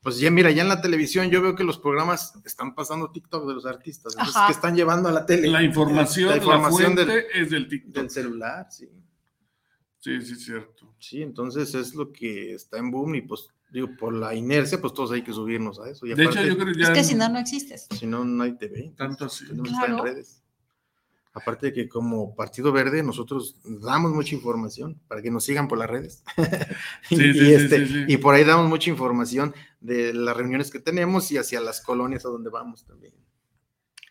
[SPEAKER 3] Pues ya, mira, ya en la televisión yo veo que los programas están pasando TikTok de los artistas. Entonces, que están llevando a la tele?
[SPEAKER 1] La información,
[SPEAKER 3] La
[SPEAKER 1] la,
[SPEAKER 3] información
[SPEAKER 1] fuente
[SPEAKER 3] del,
[SPEAKER 1] es del TikTok.
[SPEAKER 3] del celular, sí.
[SPEAKER 1] Sí, sí, es cierto.
[SPEAKER 3] Sí, entonces es lo que está en boom y pues, digo, por la inercia, pues todos hay que subirnos a eso. Y
[SPEAKER 1] De hecho, yo creo que ya.
[SPEAKER 2] Es que si no, no existes.
[SPEAKER 3] si no, no hay TV.
[SPEAKER 1] Tanto así.
[SPEAKER 3] Tenemos que estar en redes. Aparte de que como Partido Verde nosotros damos mucha información para que nos sigan por las redes. [laughs] y,
[SPEAKER 1] Sí, sí,
[SPEAKER 3] y
[SPEAKER 1] sí,
[SPEAKER 3] este,
[SPEAKER 1] sí, sí.
[SPEAKER 3] y por ahí damos mucha información de las reuniones que tenemos y hacia las colonias a donde vamos también.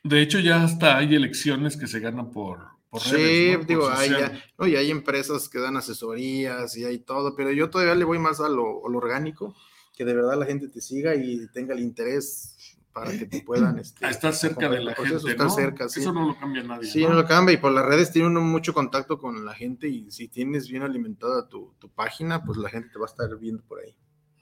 [SPEAKER 1] De hecho, ya hasta hay elecciones que se ganan por, por
[SPEAKER 3] Sí,
[SPEAKER 1] redes, ¿no? Por
[SPEAKER 3] digo, hay,
[SPEAKER 1] social.
[SPEAKER 3] ya- no, y hay empresas que dan asesorías y hay todo, pero yo todavía le voy más a lo, a lo orgánico, que de verdad la gente te siga y tenga el interés para que te puedan... [clears throat] Este,
[SPEAKER 1] A estar cerca de la.
[SPEAKER 3] Por
[SPEAKER 1] gente,
[SPEAKER 3] estar
[SPEAKER 1] ¿no?
[SPEAKER 3] cerca, sí.
[SPEAKER 1] Eso no lo cambia nadie.
[SPEAKER 3] Sí,
[SPEAKER 1] ¿no?
[SPEAKER 3] no lo cambia y por las redes tiene uno mucho contacto con la gente y si tienes bien alimentada tu, tu página, pues la gente te va a estar viendo por ahí.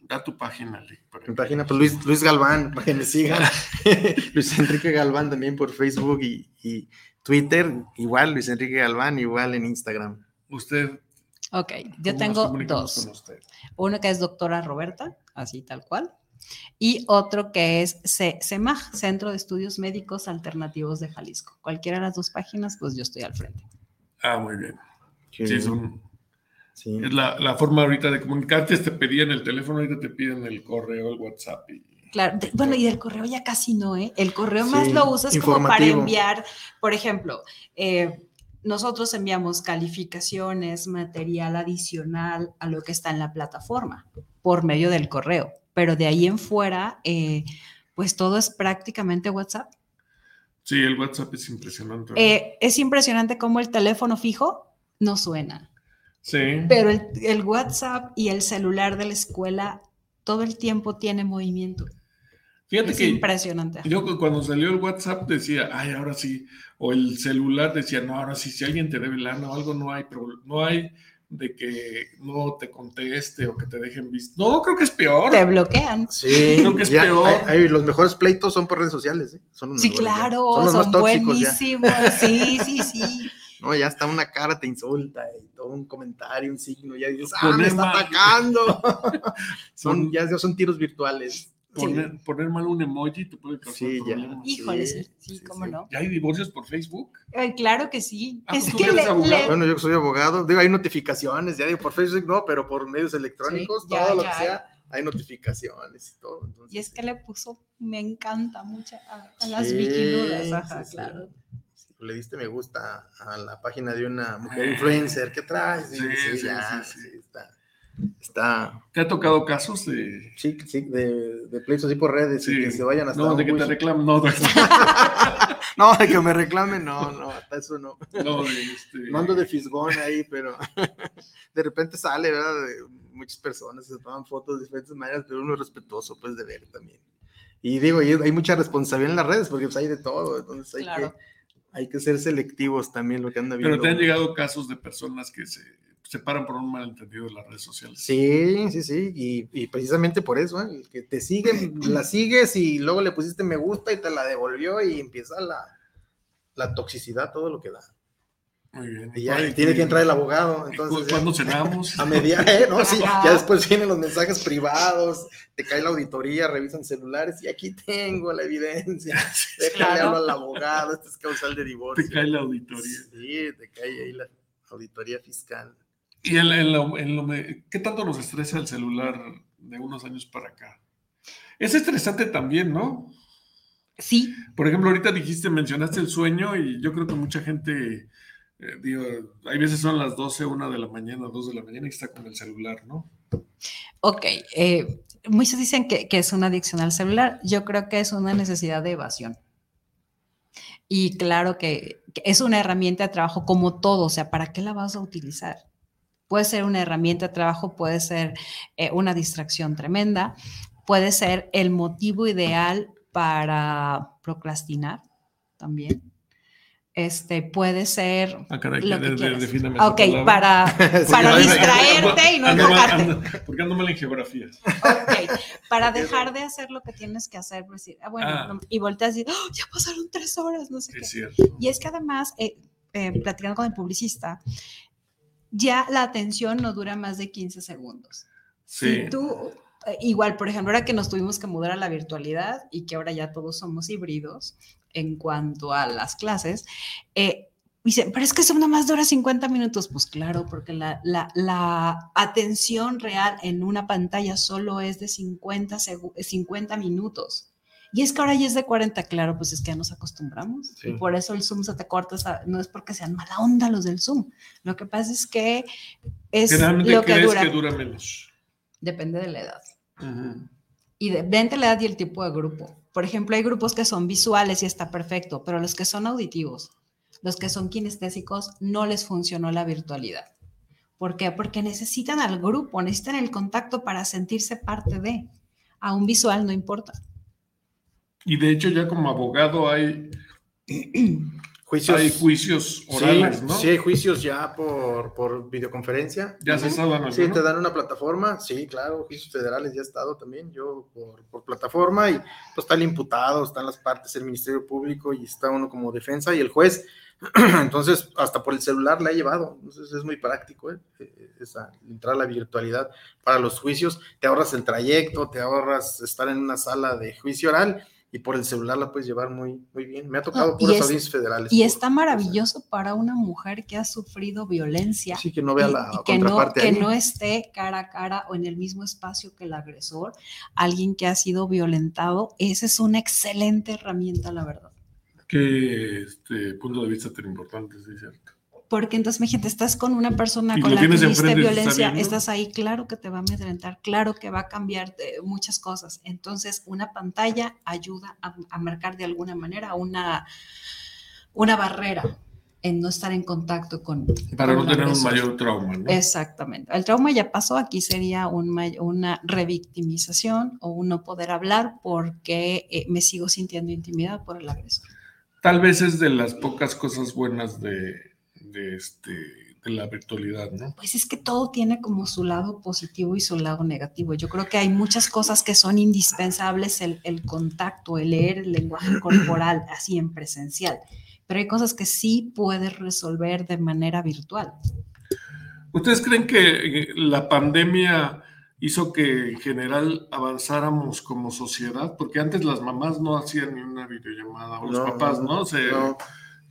[SPEAKER 1] Da tu página, Lee,
[SPEAKER 3] Mi página, pues Luis, Luis Galván, para que me sigan. [laughs] [laughs] Luis Enrique Galván también por Facebook y, y Twitter, igual Luis Enrique Galván, igual en Instagram.
[SPEAKER 1] Usted.
[SPEAKER 2] Ok,
[SPEAKER 1] ¿cómo
[SPEAKER 2] yo tengo dos. Uno que es doctora Roberta, así tal cual. Y otro que es C- CEMAJ, Centro de Estudios Médicos Alternativos de Jalisco. Cualquiera de las dos páginas, pues yo estoy al frente.
[SPEAKER 1] Ah, muy bien. Sí, es, un-
[SPEAKER 3] sí.
[SPEAKER 1] es la, la forma ahorita de comunicarte. Te pedían el teléfono, ahorita te piden el correo, el WhatsApp. Y,
[SPEAKER 2] Claro, de- bueno, y del correo ya casi no, ¿eh? El correo más lo usas como para enviar, por ejemplo, eh, nosotros enviamos calificaciones, material adicional a lo que está en la plataforma por medio del correo, pero de ahí en fuera, eh, pues todo es prácticamente WhatsApp.
[SPEAKER 1] sí, el WhatsApp es impresionante.
[SPEAKER 2] Eh, es impresionante cómo el teléfono fijo no suena,
[SPEAKER 1] sí.
[SPEAKER 2] pero el, el WhatsApp y el celular de la escuela todo el tiempo tiene movimiento.
[SPEAKER 1] Fíjate
[SPEAKER 2] Es
[SPEAKER 1] que
[SPEAKER 2] impresionante.
[SPEAKER 1] yo cu- cuando salió el WhatsApp decía, ay, ahora sí. O el celular decía, no, ahora sí, si alguien te debe lana o algo, no hay, no hay de que no te conteste o que te dejen visto. No, creo que es peor.
[SPEAKER 2] Te bloquean.
[SPEAKER 3] Sí, [laughs]
[SPEAKER 1] Creo que es
[SPEAKER 3] ya
[SPEAKER 1] peor.
[SPEAKER 3] hay- hay- los mejores pleitos son por redes sociales. ¿eh? Son los
[SPEAKER 2] Sí, claro,
[SPEAKER 3] Son los
[SPEAKER 2] son,
[SPEAKER 3] más tóxicos ya.
[SPEAKER 2] buenísimos. Sí, sí, sí. [laughs]
[SPEAKER 3] No, ya está una cara, te insulta y todo un comentario, un signo, ya dices, ah,
[SPEAKER 1] Poner
[SPEAKER 3] me está
[SPEAKER 1] mal.
[SPEAKER 3] atacando. [laughs] son, ya, ya son tiros virtuales.
[SPEAKER 1] Poner, poner mal un emoji te puede causar
[SPEAKER 3] Sí, ya.
[SPEAKER 1] problemas.
[SPEAKER 2] Híjole, sí,
[SPEAKER 3] Sí,
[SPEAKER 2] cómo
[SPEAKER 3] sí.
[SPEAKER 2] no.
[SPEAKER 1] ¿Ya hay divorcios por Facebook?
[SPEAKER 2] Ay, claro que sí.
[SPEAKER 1] Ah,
[SPEAKER 2] es
[SPEAKER 1] pues tú
[SPEAKER 2] que
[SPEAKER 1] eres
[SPEAKER 2] le,
[SPEAKER 1] abogado.
[SPEAKER 2] le-
[SPEAKER 3] Bueno, yo que soy abogado, digo, hay notificaciones, ya digo, por Facebook no, pero por medios electrónicos,
[SPEAKER 2] Sí, ya,
[SPEAKER 3] todo lo
[SPEAKER 2] ya
[SPEAKER 3] que sea, hay notificaciones y todo. entonces,
[SPEAKER 2] y es que le puso, me encanta mucho a, a las
[SPEAKER 3] sí,
[SPEAKER 2] vikingudas. Ajá,
[SPEAKER 3] sí, sí.
[SPEAKER 2] claro.
[SPEAKER 3] Le diste me gusta a la página de una mujer [laughs] influencer, ¿qué traes? Sí,
[SPEAKER 1] Sí,
[SPEAKER 3] sí,
[SPEAKER 1] sí,
[SPEAKER 3] ya,
[SPEAKER 1] sí, sí.
[SPEAKER 3] sí, está, está,
[SPEAKER 1] ¿Te ha tocado casos de...
[SPEAKER 3] sí, sí, de, de pleitos así por redes y que se vayan hasta
[SPEAKER 1] No, de que te reclamen, no, de, [laughs]
[SPEAKER 3] No, de que me reclamen, no, no, hasta eso no.
[SPEAKER 1] no, de este... [laughs]
[SPEAKER 3] No ando de fisgón ahí, pero de repente sale, ¿verdad? De muchas personas se toman fotos de diferentes maneras, pero uno es respetuoso, pues, de ver también. Y digo, y hay mucha responsabilidad en las redes, porque pues, hay de todo, entonces hay,
[SPEAKER 2] Claro.
[SPEAKER 3] que, hay que ser selectivos también lo que anda viendo.
[SPEAKER 1] Pero te han llegado casos de personas que se separan por un malentendido de las redes sociales.
[SPEAKER 3] Sí, sí, sí, y, y precisamente por eso, ¿eh? Que te siguen, [clears throat] la sigues y luego le pusiste me gusta y te la devolvió y empieza la, la toxicidad, todo lo que da.
[SPEAKER 1] Muy bien.
[SPEAKER 3] Y ya
[SPEAKER 1] Ay,
[SPEAKER 3] tiene que
[SPEAKER 1] ¿y
[SPEAKER 3] entrar el abogado, entonces... ya-
[SPEAKER 1] ¿Cuándo [laughs] cenamos?
[SPEAKER 3] A mediar, ¿eh? ¿no? Sí, ya después vienen los mensajes privados, te cae la auditoría, revisan celulares y aquí tengo la evidencia. [laughs] Déjale
[SPEAKER 2] Claro.
[SPEAKER 3] hablar al abogado, este es causal de divorcio.
[SPEAKER 1] Te cae la auditoría.
[SPEAKER 3] Sí, te cae ahí la auditoría fiscal.
[SPEAKER 1] ¿Y en, la- en lo- en lo me- qué tanto nos estresa el celular de unos años para acá? Es estresante también, ¿no?
[SPEAKER 2] Sí,
[SPEAKER 1] Por ejemplo, ahorita dijiste, mencionaste el sueño y yo creo que mucha gente, eh, digo, hay veces son las 12, 1 de la mañana, 2 de la mañana y está con el celular, ¿no?
[SPEAKER 2] Ok, eh, muchos dicen que, es una adicción al celular. Yo creo que es una necesidad de evasión. Y claro que, que es una herramienta de trabajo como todo, o sea, ¿para qué la vas a utilizar? Puede ser una herramienta de trabajo, puede ser eh, una distracción tremenda, puede ser el motivo ideal para procrastinar también. Este puede ser.
[SPEAKER 1] Ah, caray,
[SPEAKER 2] lo
[SPEAKER 1] de-
[SPEAKER 2] que
[SPEAKER 1] de-
[SPEAKER 2] quieras.
[SPEAKER 1] defíname esa
[SPEAKER 2] Ok,
[SPEAKER 1] palabra.
[SPEAKER 2] para, [laughs]
[SPEAKER 3] Sí,
[SPEAKER 2] para
[SPEAKER 3] ando-
[SPEAKER 2] distraerte y no
[SPEAKER 1] ando- Porque ando mal en geografías.
[SPEAKER 2] Ok, para [laughs] dejar de hacer lo que tienes que hacer, pues, decir, ah, bueno,
[SPEAKER 1] Ah.
[SPEAKER 2] no, y volteas y "Oh, ya pasaron tres horas, no sé
[SPEAKER 1] Sí,
[SPEAKER 2] qué.
[SPEAKER 1] es cierto.
[SPEAKER 2] Y es que además, eh, eh, platicando con el publicista, ya la atención no dura más de 15 segundos.
[SPEAKER 1] Sí.
[SPEAKER 2] Si tú, igual, por ejemplo, ahora que nos tuvimos que mudar a la virtualidad y que ahora ya todos somos híbridos en cuanto a las clases, eh, dicen, pero es que eso nada más dura 50 minutos. Pues claro, porque la, la- la atención real en una pantalla solo es de 50, segu- 50 minutos. Y es que ahora ya es de 40, claro, pues es que ya nos acostumbramos.
[SPEAKER 3] Sí.
[SPEAKER 2] Y por eso el Zoom se te corta, no es porque sean mala onda los del Zoom. Lo que pasa es que es
[SPEAKER 1] Generalmente
[SPEAKER 2] lo que
[SPEAKER 1] crees
[SPEAKER 2] dura.
[SPEAKER 1] que dura menos.
[SPEAKER 2] Depende de la edad. Y depende de la edad y el tipo de grupo. Por ejemplo, hay grupos que son visuales y está perfecto, pero los que son auditivos, los que son kinestésicos, no les funcionó la virtualidad. ¿Por qué? Porque necesitan al grupo, necesitan el contacto para sentirse parte de. A un visual no importa.
[SPEAKER 1] Y de hecho, ya como abogado hay,
[SPEAKER 3] Juicios.
[SPEAKER 1] hay juicios orales,
[SPEAKER 3] sí,
[SPEAKER 1] ¿no?
[SPEAKER 3] Sí, hay juicios ya por, por videoconferencia.
[SPEAKER 1] ¿Ya has
[SPEAKER 3] Ujú.
[SPEAKER 1] estado
[SPEAKER 3] Sí, te dan una plataforma, sí, claro, juicios federales ya he estado también, yo por, por plataforma, y pues está el imputado, están las partes, el Ministerio Público, y está uno como defensa, y el juez, [clears throat] entonces hasta por el celular la ha llevado, entonces es muy práctico, ¿eh? Eh, Esa, entrar a la virtualidad para los juicios, te ahorras el trayecto, te ahorras estar en una sala de juicio oral, y por el celular la puedes llevar muy, muy bien. Me ha tocado
[SPEAKER 2] No,
[SPEAKER 3] puras
[SPEAKER 2] es-
[SPEAKER 3] audiencias federales.
[SPEAKER 2] Y
[SPEAKER 3] por-
[SPEAKER 2] está maravilloso para una mujer que ha sufrido violencia.
[SPEAKER 3] Sí, que no vea
[SPEAKER 2] y-
[SPEAKER 3] la
[SPEAKER 2] y que no,
[SPEAKER 3] contraparte
[SPEAKER 2] que
[SPEAKER 3] ahí.
[SPEAKER 2] no esté cara a cara o en el mismo espacio que el agresor, alguien que ha sido violentado, esa es una excelente herramienta, la verdad.
[SPEAKER 1] Qué este, punto de vista tan importante, sí, cierto.
[SPEAKER 2] Porque entonces, mi gente, estás con una persona con la que
[SPEAKER 1] tienes
[SPEAKER 2] viste
[SPEAKER 1] enfrente y estás
[SPEAKER 2] violencia, estás ahí, claro que te va a amedrentar, claro que va a cambiar eh, muchas cosas. Entonces, una pantalla ayuda a, a marcar de alguna manera una, una barrera en no estar en contacto con.
[SPEAKER 1] Para
[SPEAKER 2] con
[SPEAKER 1] no tener un mayor trauma, ¿no?
[SPEAKER 2] Exactamente. El trauma ya pasó, aquí sería un una revictimización o un no poder hablar porque eh, me sigo sintiendo intimidad por el agresor.
[SPEAKER 1] Tal vez es de las pocas cosas buenas de, de, este, de la virtualidad, ¿no?
[SPEAKER 2] Pues es que todo tiene como su lado positivo y su lado negativo. Yo creo que hay muchas cosas que son indispensables, el, el contacto, el leer el lenguaje corporal, así en presencial. Pero hay cosas que sí puedes resolver de manera virtual.
[SPEAKER 1] ¿Ustedes creen que eh, la pandemia hizo que en general avanzáramos como sociedad? Porque antes las mamás no hacían ni una videollamada, o los
[SPEAKER 3] No,
[SPEAKER 1] papás,
[SPEAKER 3] no,
[SPEAKER 1] ¿no? Se-
[SPEAKER 3] no.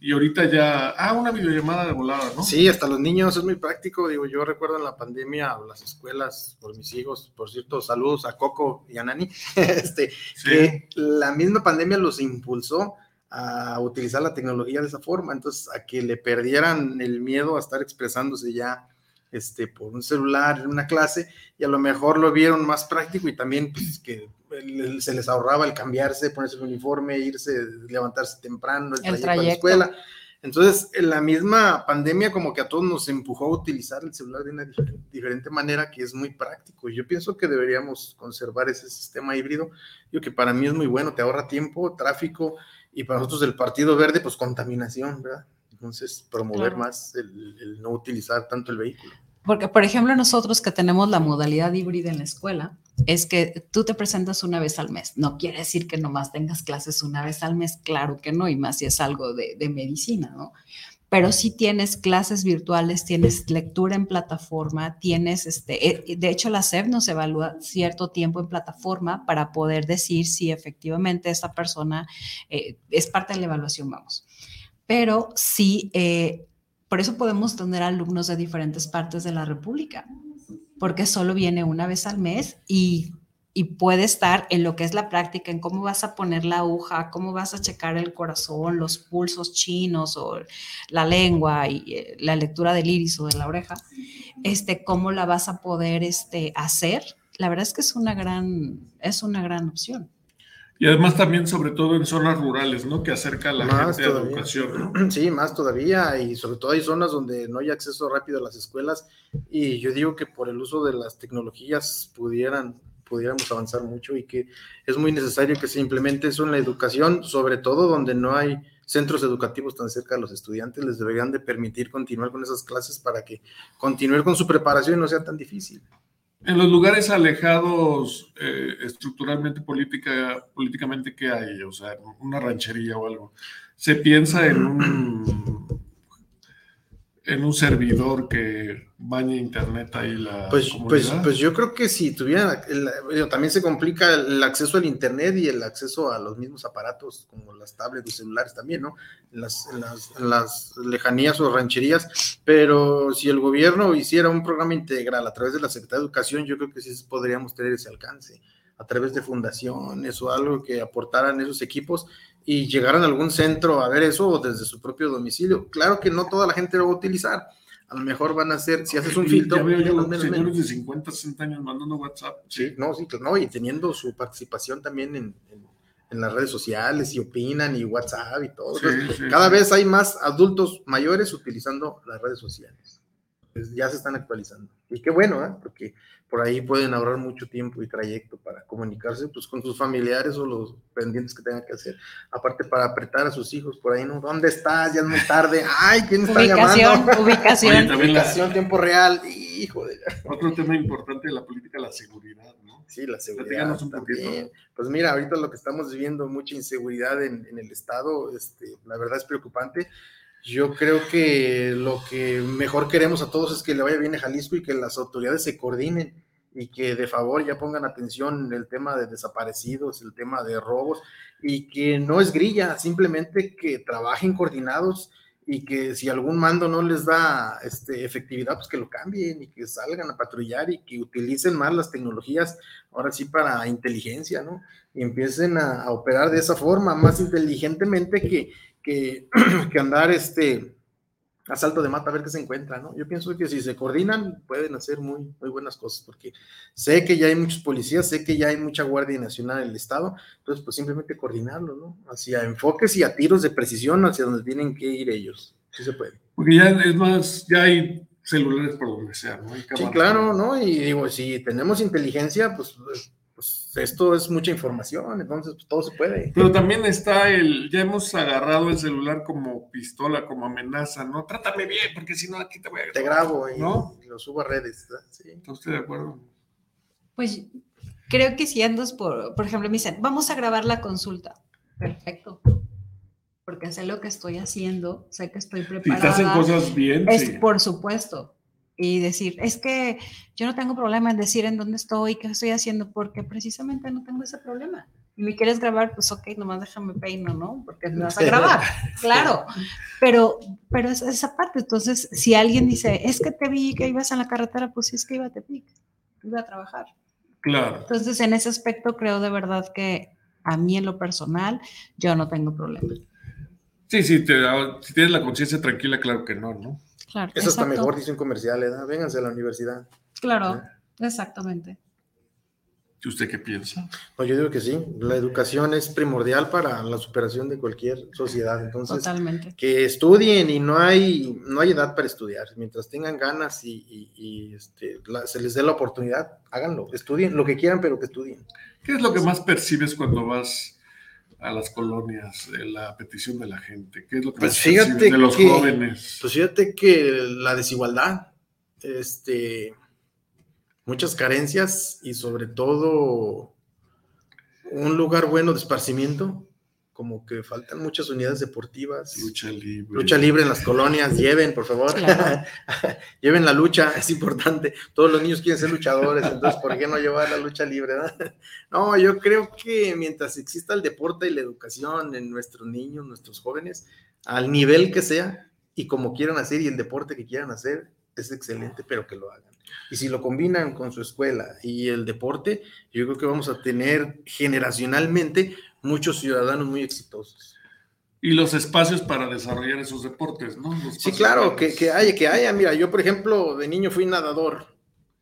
[SPEAKER 1] Y ahorita ya, ah, una videollamada de volada, ¿no?
[SPEAKER 3] Sí, hasta los niños es muy práctico. Digo, yo recuerdo en la pandemia, las escuelas, por mis hijos, por cierto, saludos a Coco y a Nani, [laughs] este,
[SPEAKER 1] Sí.
[SPEAKER 3] que la misma pandemia los impulsó a utilizar la tecnología de esa forma, entonces a que le perdieran el miedo a estar expresándose ya este, por un celular en una clase y a lo mejor lo vieron más práctico y también pues, que se les ahorraba el cambiarse, ponerse el uniforme, irse, levantarse temprano, el,
[SPEAKER 2] El
[SPEAKER 3] trayecto, a la escuela. Entonces, en la misma pandemia como que a todos nos empujó a utilizar el celular de una difer- diferente manera que es muy práctico. Y yo pienso que deberíamos conservar ese sistema híbrido. Yo que para mí es muy bueno, te ahorra tiempo, tráfico y para nosotros el Partido Verde, pues contaminación, ¿verdad? Entonces, promover
[SPEAKER 2] Claro.
[SPEAKER 3] más el, el no utilizar tanto el vehículo.
[SPEAKER 2] Porque, por ejemplo, nosotros que tenemos la modalidad híbrida en la escuela, es que tú te presentas una vez al mes. No quiere decir que nomás tengas clases una vez al mes, claro que no, y más si es algo de, medicina, ¿no? Pero sí tienes clases virtuales, tienes lectura en plataforma, tienes, este, eh, de hecho la SEP nos evalúa cierto tiempo en plataforma para poder decir si efectivamente esta persona eh, es parte de la evaluación, vamos. Pero sí, eh, por eso podemos tener alumnos de diferentes partes de la República, porque solo viene una vez al mes y, puede estar en lo que es la práctica, en cómo vas a poner la aguja, cómo vas a checar el corazón, los pulsos chinos o la lengua y eh, la lectura del iris o de la oreja. este, cómo la vas a poder este, hacer, la verdad es que es una gran, es una gran opción.
[SPEAKER 1] Y además también, sobre todo en zonas rurales, ¿no? Que acerca a la gente a la educación. [clears throat]
[SPEAKER 3] Sí, más todavía, y sobre todo hay zonas donde no hay acceso rápido a las escuelas, y yo digo que por el uso de las tecnologías pudieran, pudiéramos avanzar mucho y que es muy necesario que se implemente eso en la educación, sobre todo donde no hay centros educativos tan cerca de los estudiantes, les deberían de permitir continuar con esas clases para que continúen con su preparación y no sea tan difícil.
[SPEAKER 1] En los lugares alejados eh, estructuralmente política, políticamente, ¿qué hay? O sea, una ranchería o algo. ¿Se piensa en un, en un servidor que bañe internet ahí la
[SPEAKER 3] pues, pues, pues yo creo que si tuviera, también se complica el acceso al internet y el acceso a los mismos aparatos como las tablets y celulares también, ¿no? En las, en las, lejanías o rancherías, pero si el gobierno hiciera un programa integral a través de la Secretaría de Educación, yo creo que sí podríamos tener ese alcance a través de fundaciones o algo que aportaran esos equipos y llegaran a algún centro a ver eso o desde su propio domicilio. Claro que no toda la gente lo va a utilizar, a lo mejor van a ser, si haces un filtro.
[SPEAKER 1] Ya veo yo señores de 50, 60 años mandando WhatsApp.
[SPEAKER 3] Sí, no, sí, no, y teniendo su participación también en, en, las redes sociales y opinan y WhatsApp y todo. cada vez hay más adultos mayores utilizando las redes sociales. Pues ya se están actualizando. Y qué bueno, ¿eh? porque por ahí pueden ahorrar mucho tiempo y trayecto para comunicarse pues, con sus familiares o los pendientes que tengan que hacer. Aparte, para apretar a sus hijos por ahí, ¿no? ¿Dónde estás? Ya es muy tarde. ¡Ay, quién está llamando!
[SPEAKER 2] Ubicación,
[SPEAKER 3] ubicación. tiempo real. Hijo de... [laughs]
[SPEAKER 1] Otro tema importante de la política, la seguridad, ¿no?
[SPEAKER 3] Sí, la seguridad también. Pues mira, ahorita lo que estamos viviendo, mucha inseguridad en, en el Estado, este, la verdad es preocupante. Yo creo que lo que mejor queremos a todos es que le vaya bien a Jalisco y que las autoridades se coordinen y que de favor ya pongan atención en el tema de desaparecidos, el tema de robos y que no es grilla, simplemente que trabajen coordinados y que si algún mando no les da este, efectividad, pues que lo cambien y que salgan a patrullar y que utilicen más las tecnologías, ahora sí para inteligencia, ¿no? Y empiecen a, a operar de esa forma, más inteligentemente que, [clears throat] que, andar este asalto de mata a ver qué se encuentra, ¿no? Yo pienso que si se coordinan pueden hacer muy, muy buenas cosas, porque sé que ya hay muchos policías, sé que ya hay mucha Guardia Nacional en el Estado, entonces pues simplemente coordinarlo, ¿no? Hacia enfoques y a tiros de precisión hacia donde tienen que ir ellos, sí se puede.
[SPEAKER 1] Porque ya es más, ya hay celulares por donde sea, ¿no?
[SPEAKER 3] sí, claro, ¿no? Y digo, si tenemos inteligencia, pues pues esto es mucha información, entonces pues, todo se puede.
[SPEAKER 1] Pero también está el, ya hemos agarrado el celular como pistola, como amenaza, ¿no? Trátame bien, porque si no aquí te voy a
[SPEAKER 3] Te grabo y, lo subo a redes. ¿sí?
[SPEAKER 1] ¿Está usted de acuerdo?
[SPEAKER 2] Pues creo que si andas por, por ejemplo, me dicen, vamos a grabar la consulta. Perfecto. Porque sé lo que estoy haciendo, sé que estoy preparada.
[SPEAKER 1] Y te hacen cosas bien.
[SPEAKER 2] Es, Por supuesto y decir, es que yo no tengo problema en decir en dónde estoy, qué estoy haciendo, porque precisamente no tengo ese problema. Y me quieres grabar, pues ok, nomás déjame peino, ¿no? Porque me vas a grabar, [laughs] claro. Pero, pero es esa parte. Entonces, si alguien dice, es que te vi que ibas en la carretera, pues sí es que iba a Tepic, iba a trabajar.
[SPEAKER 1] Claro.
[SPEAKER 2] Entonces, en ese aspecto, creo de verdad que a mí en lo personal, yo no tengo problema.
[SPEAKER 1] Sí, sí, si tienes la conciencia tranquila, claro que no, ¿no?
[SPEAKER 3] Eso está mejor, dice un comercial, ¿eh? Vénganse a la universidad.
[SPEAKER 2] Claro, exactamente.
[SPEAKER 1] ¿Y usted qué piensa?
[SPEAKER 3] Pues yo digo que sí, la educación es primordial para la superación de cualquier sociedad. Entonces,
[SPEAKER 2] Totalmente.
[SPEAKER 3] que estudien y no hay, no hay edad para estudiar. Mientras tengan ganas y, este, se les dé la oportunidad, háganlo, estudien lo que quieran, pero que estudien.
[SPEAKER 1] ¿Qué es lo que más percibes cuando vas a las colonias, de la petición de la gente? ¿Qué es lo que
[SPEAKER 3] pues fíjate de los jóvenes? Pues fíjate que la desigualdad, este, muchas carencias y sobre todo un lugar bueno de esparcimiento como que faltan muchas unidades deportivas.
[SPEAKER 1] Lucha libre.
[SPEAKER 3] Lucha libre en las colonias, lleven, por favor. [laughs] lleven la lucha, es importante. Todos los niños quieren ser luchadores, entonces, ¿por qué no llevar la lucha libre? [laughs] No, yo creo que mientras exista el deporte y la educación en nuestros niños, nuestros jóvenes, al nivel que sea y como quieran hacer y el deporte que quieran hacer, es excelente, pero que lo hagan. Y si lo combinan con su escuela y el deporte, yo creo que vamos a tener generacionalmente muchos ciudadanos muy exitosos.
[SPEAKER 1] y los espacios para desarrollar esos deportes, ¿no?
[SPEAKER 3] sí, claro, que, que, haya, que haya. Mira, yo, por ejemplo, de niño fui nadador.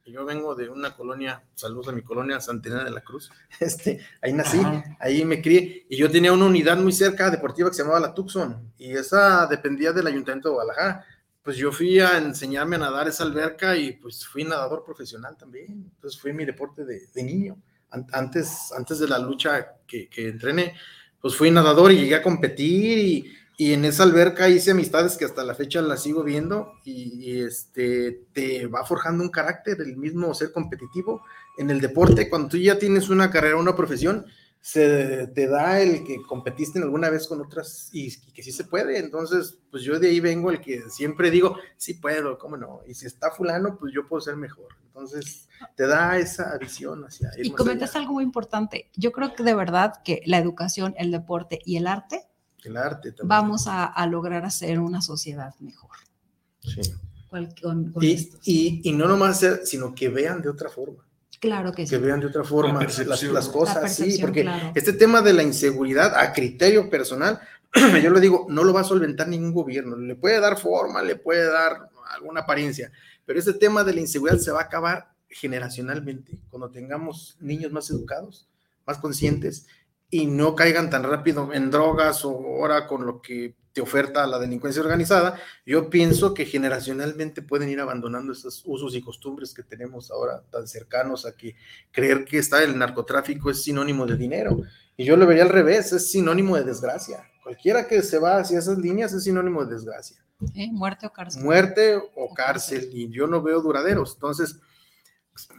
[SPEAKER 3] Yo vengo de una colonia, saludos a mi colonia Santina de la Cruz. [laughs] Este, ahí nací, ahí me crié. Y yo tenía una unidad muy cerca deportiva que se llamaba la Tucson. Y esa dependía del Ayuntamiento de Guadalajara. Pues yo fui a enseñarme a nadar esa alberca y pues fui nadador profesional también. Entonces fue mi deporte de, de niño. Antes, antes de la lucha que, entrené, pues fui nadador y llegué a competir y, y, en esa alberca hice amistades que hasta la fecha las sigo viendo y, este, te va forjando un carácter, el mismo ser competitivo en el deporte, cuando tú ya tienes una carrera, una profesión, se te da el que competiste en alguna vez con otras y, que sí se puede. Entonces, pues yo de ahí vengo el que siempre digo, sí puedo, cómo no. Y si está fulano, pues yo puedo ser mejor. Entonces, te da esa visión hacia...
[SPEAKER 2] Y comentas algo muy importante. Yo creo que de verdad que la educación, el deporte y el arte,
[SPEAKER 3] el arte también.
[SPEAKER 2] vamos a, a lograr hacer una sociedad mejor.
[SPEAKER 3] Sí. Con, con y, y, y, no nomás ser, sino que vean de otra forma.
[SPEAKER 2] Claro que sí.
[SPEAKER 3] Que vean de otra forma las, las, cosas, sí, porque este tema de la inseguridad a criterio personal, [clears throat] yo lo digo, no lo va a solventar ningún gobierno, le puede dar forma, le puede dar alguna apariencia, pero este tema de la inseguridad se va a acabar generacionalmente, cuando tengamos niños más educados, más conscientes y no caigan tan rápido en drogas o ahora con lo que te oferta la delincuencia organizada, yo pienso que generacionalmente pueden ir abandonando esos usos y costumbres que tenemos ahora tan cercanos a que creer que está el narcotráfico es sinónimo de dinero. Y yo lo vería al revés, es sinónimo de desgracia. Cualquiera que se va hacia esas líneas es sinónimo de desgracia.
[SPEAKER 2] ¿Eh? Muerte o cárcel.
[SPEAKER 3] Muerte o cárcel, y yo no veo duraderos. Entonces,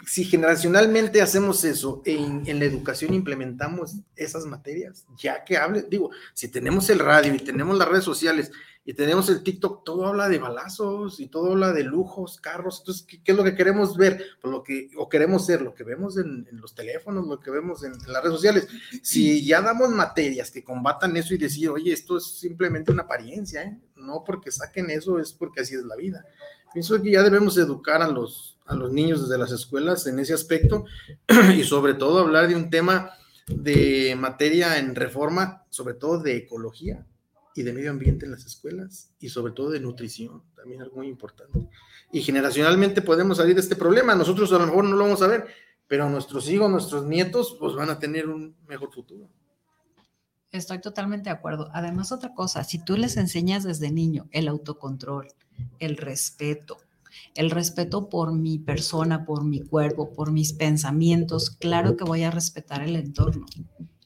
[SPEAKER 3] si generacionalmente hacemos eso, en, en, la educación implementamos esas materias, ya que hable, digo, si tenemos el radio y tenemos las redes sociales y tenemos el TikTok, todo habla de balazos y todo habla de lujos, carros, entonces, ¿qué, qué es lo que queremos ver? Pues lo que, o queremos ser, lo que vemos en, en los teléfonos, lo que vemos en, en, las redes sociales. Si ya damos materias que combatan eso y decir, oye, esto es simplemente una apariencia, ¿eh? no porque saquen eso, es porque así es la vida. Pienso que ya debemos educar a los, a los niños desde las escuelas en ese aspecto [clears throat] y sobre todo hablar de un tema de materia en reforma, sobre todo de ecología y de medio ambiente en las escuelas y sobre todo de nutrición, también algo muy importante. Y generacionalmente podemos salir de este problema, nosotros a lo mejor no lo vamos a ver, pero nuestros hijos, nuestros nietos, pues van a tener un mejor futuro.
[SPEAKER 2] Estoy totalmente de acuerdo. Además, otra cosa, si tú les enseñas desde niño el autocontrol, el respeto, el respeto por mi persona, por mi cuerpo, por mis pensamientos, claro que voy a respetar el entorno.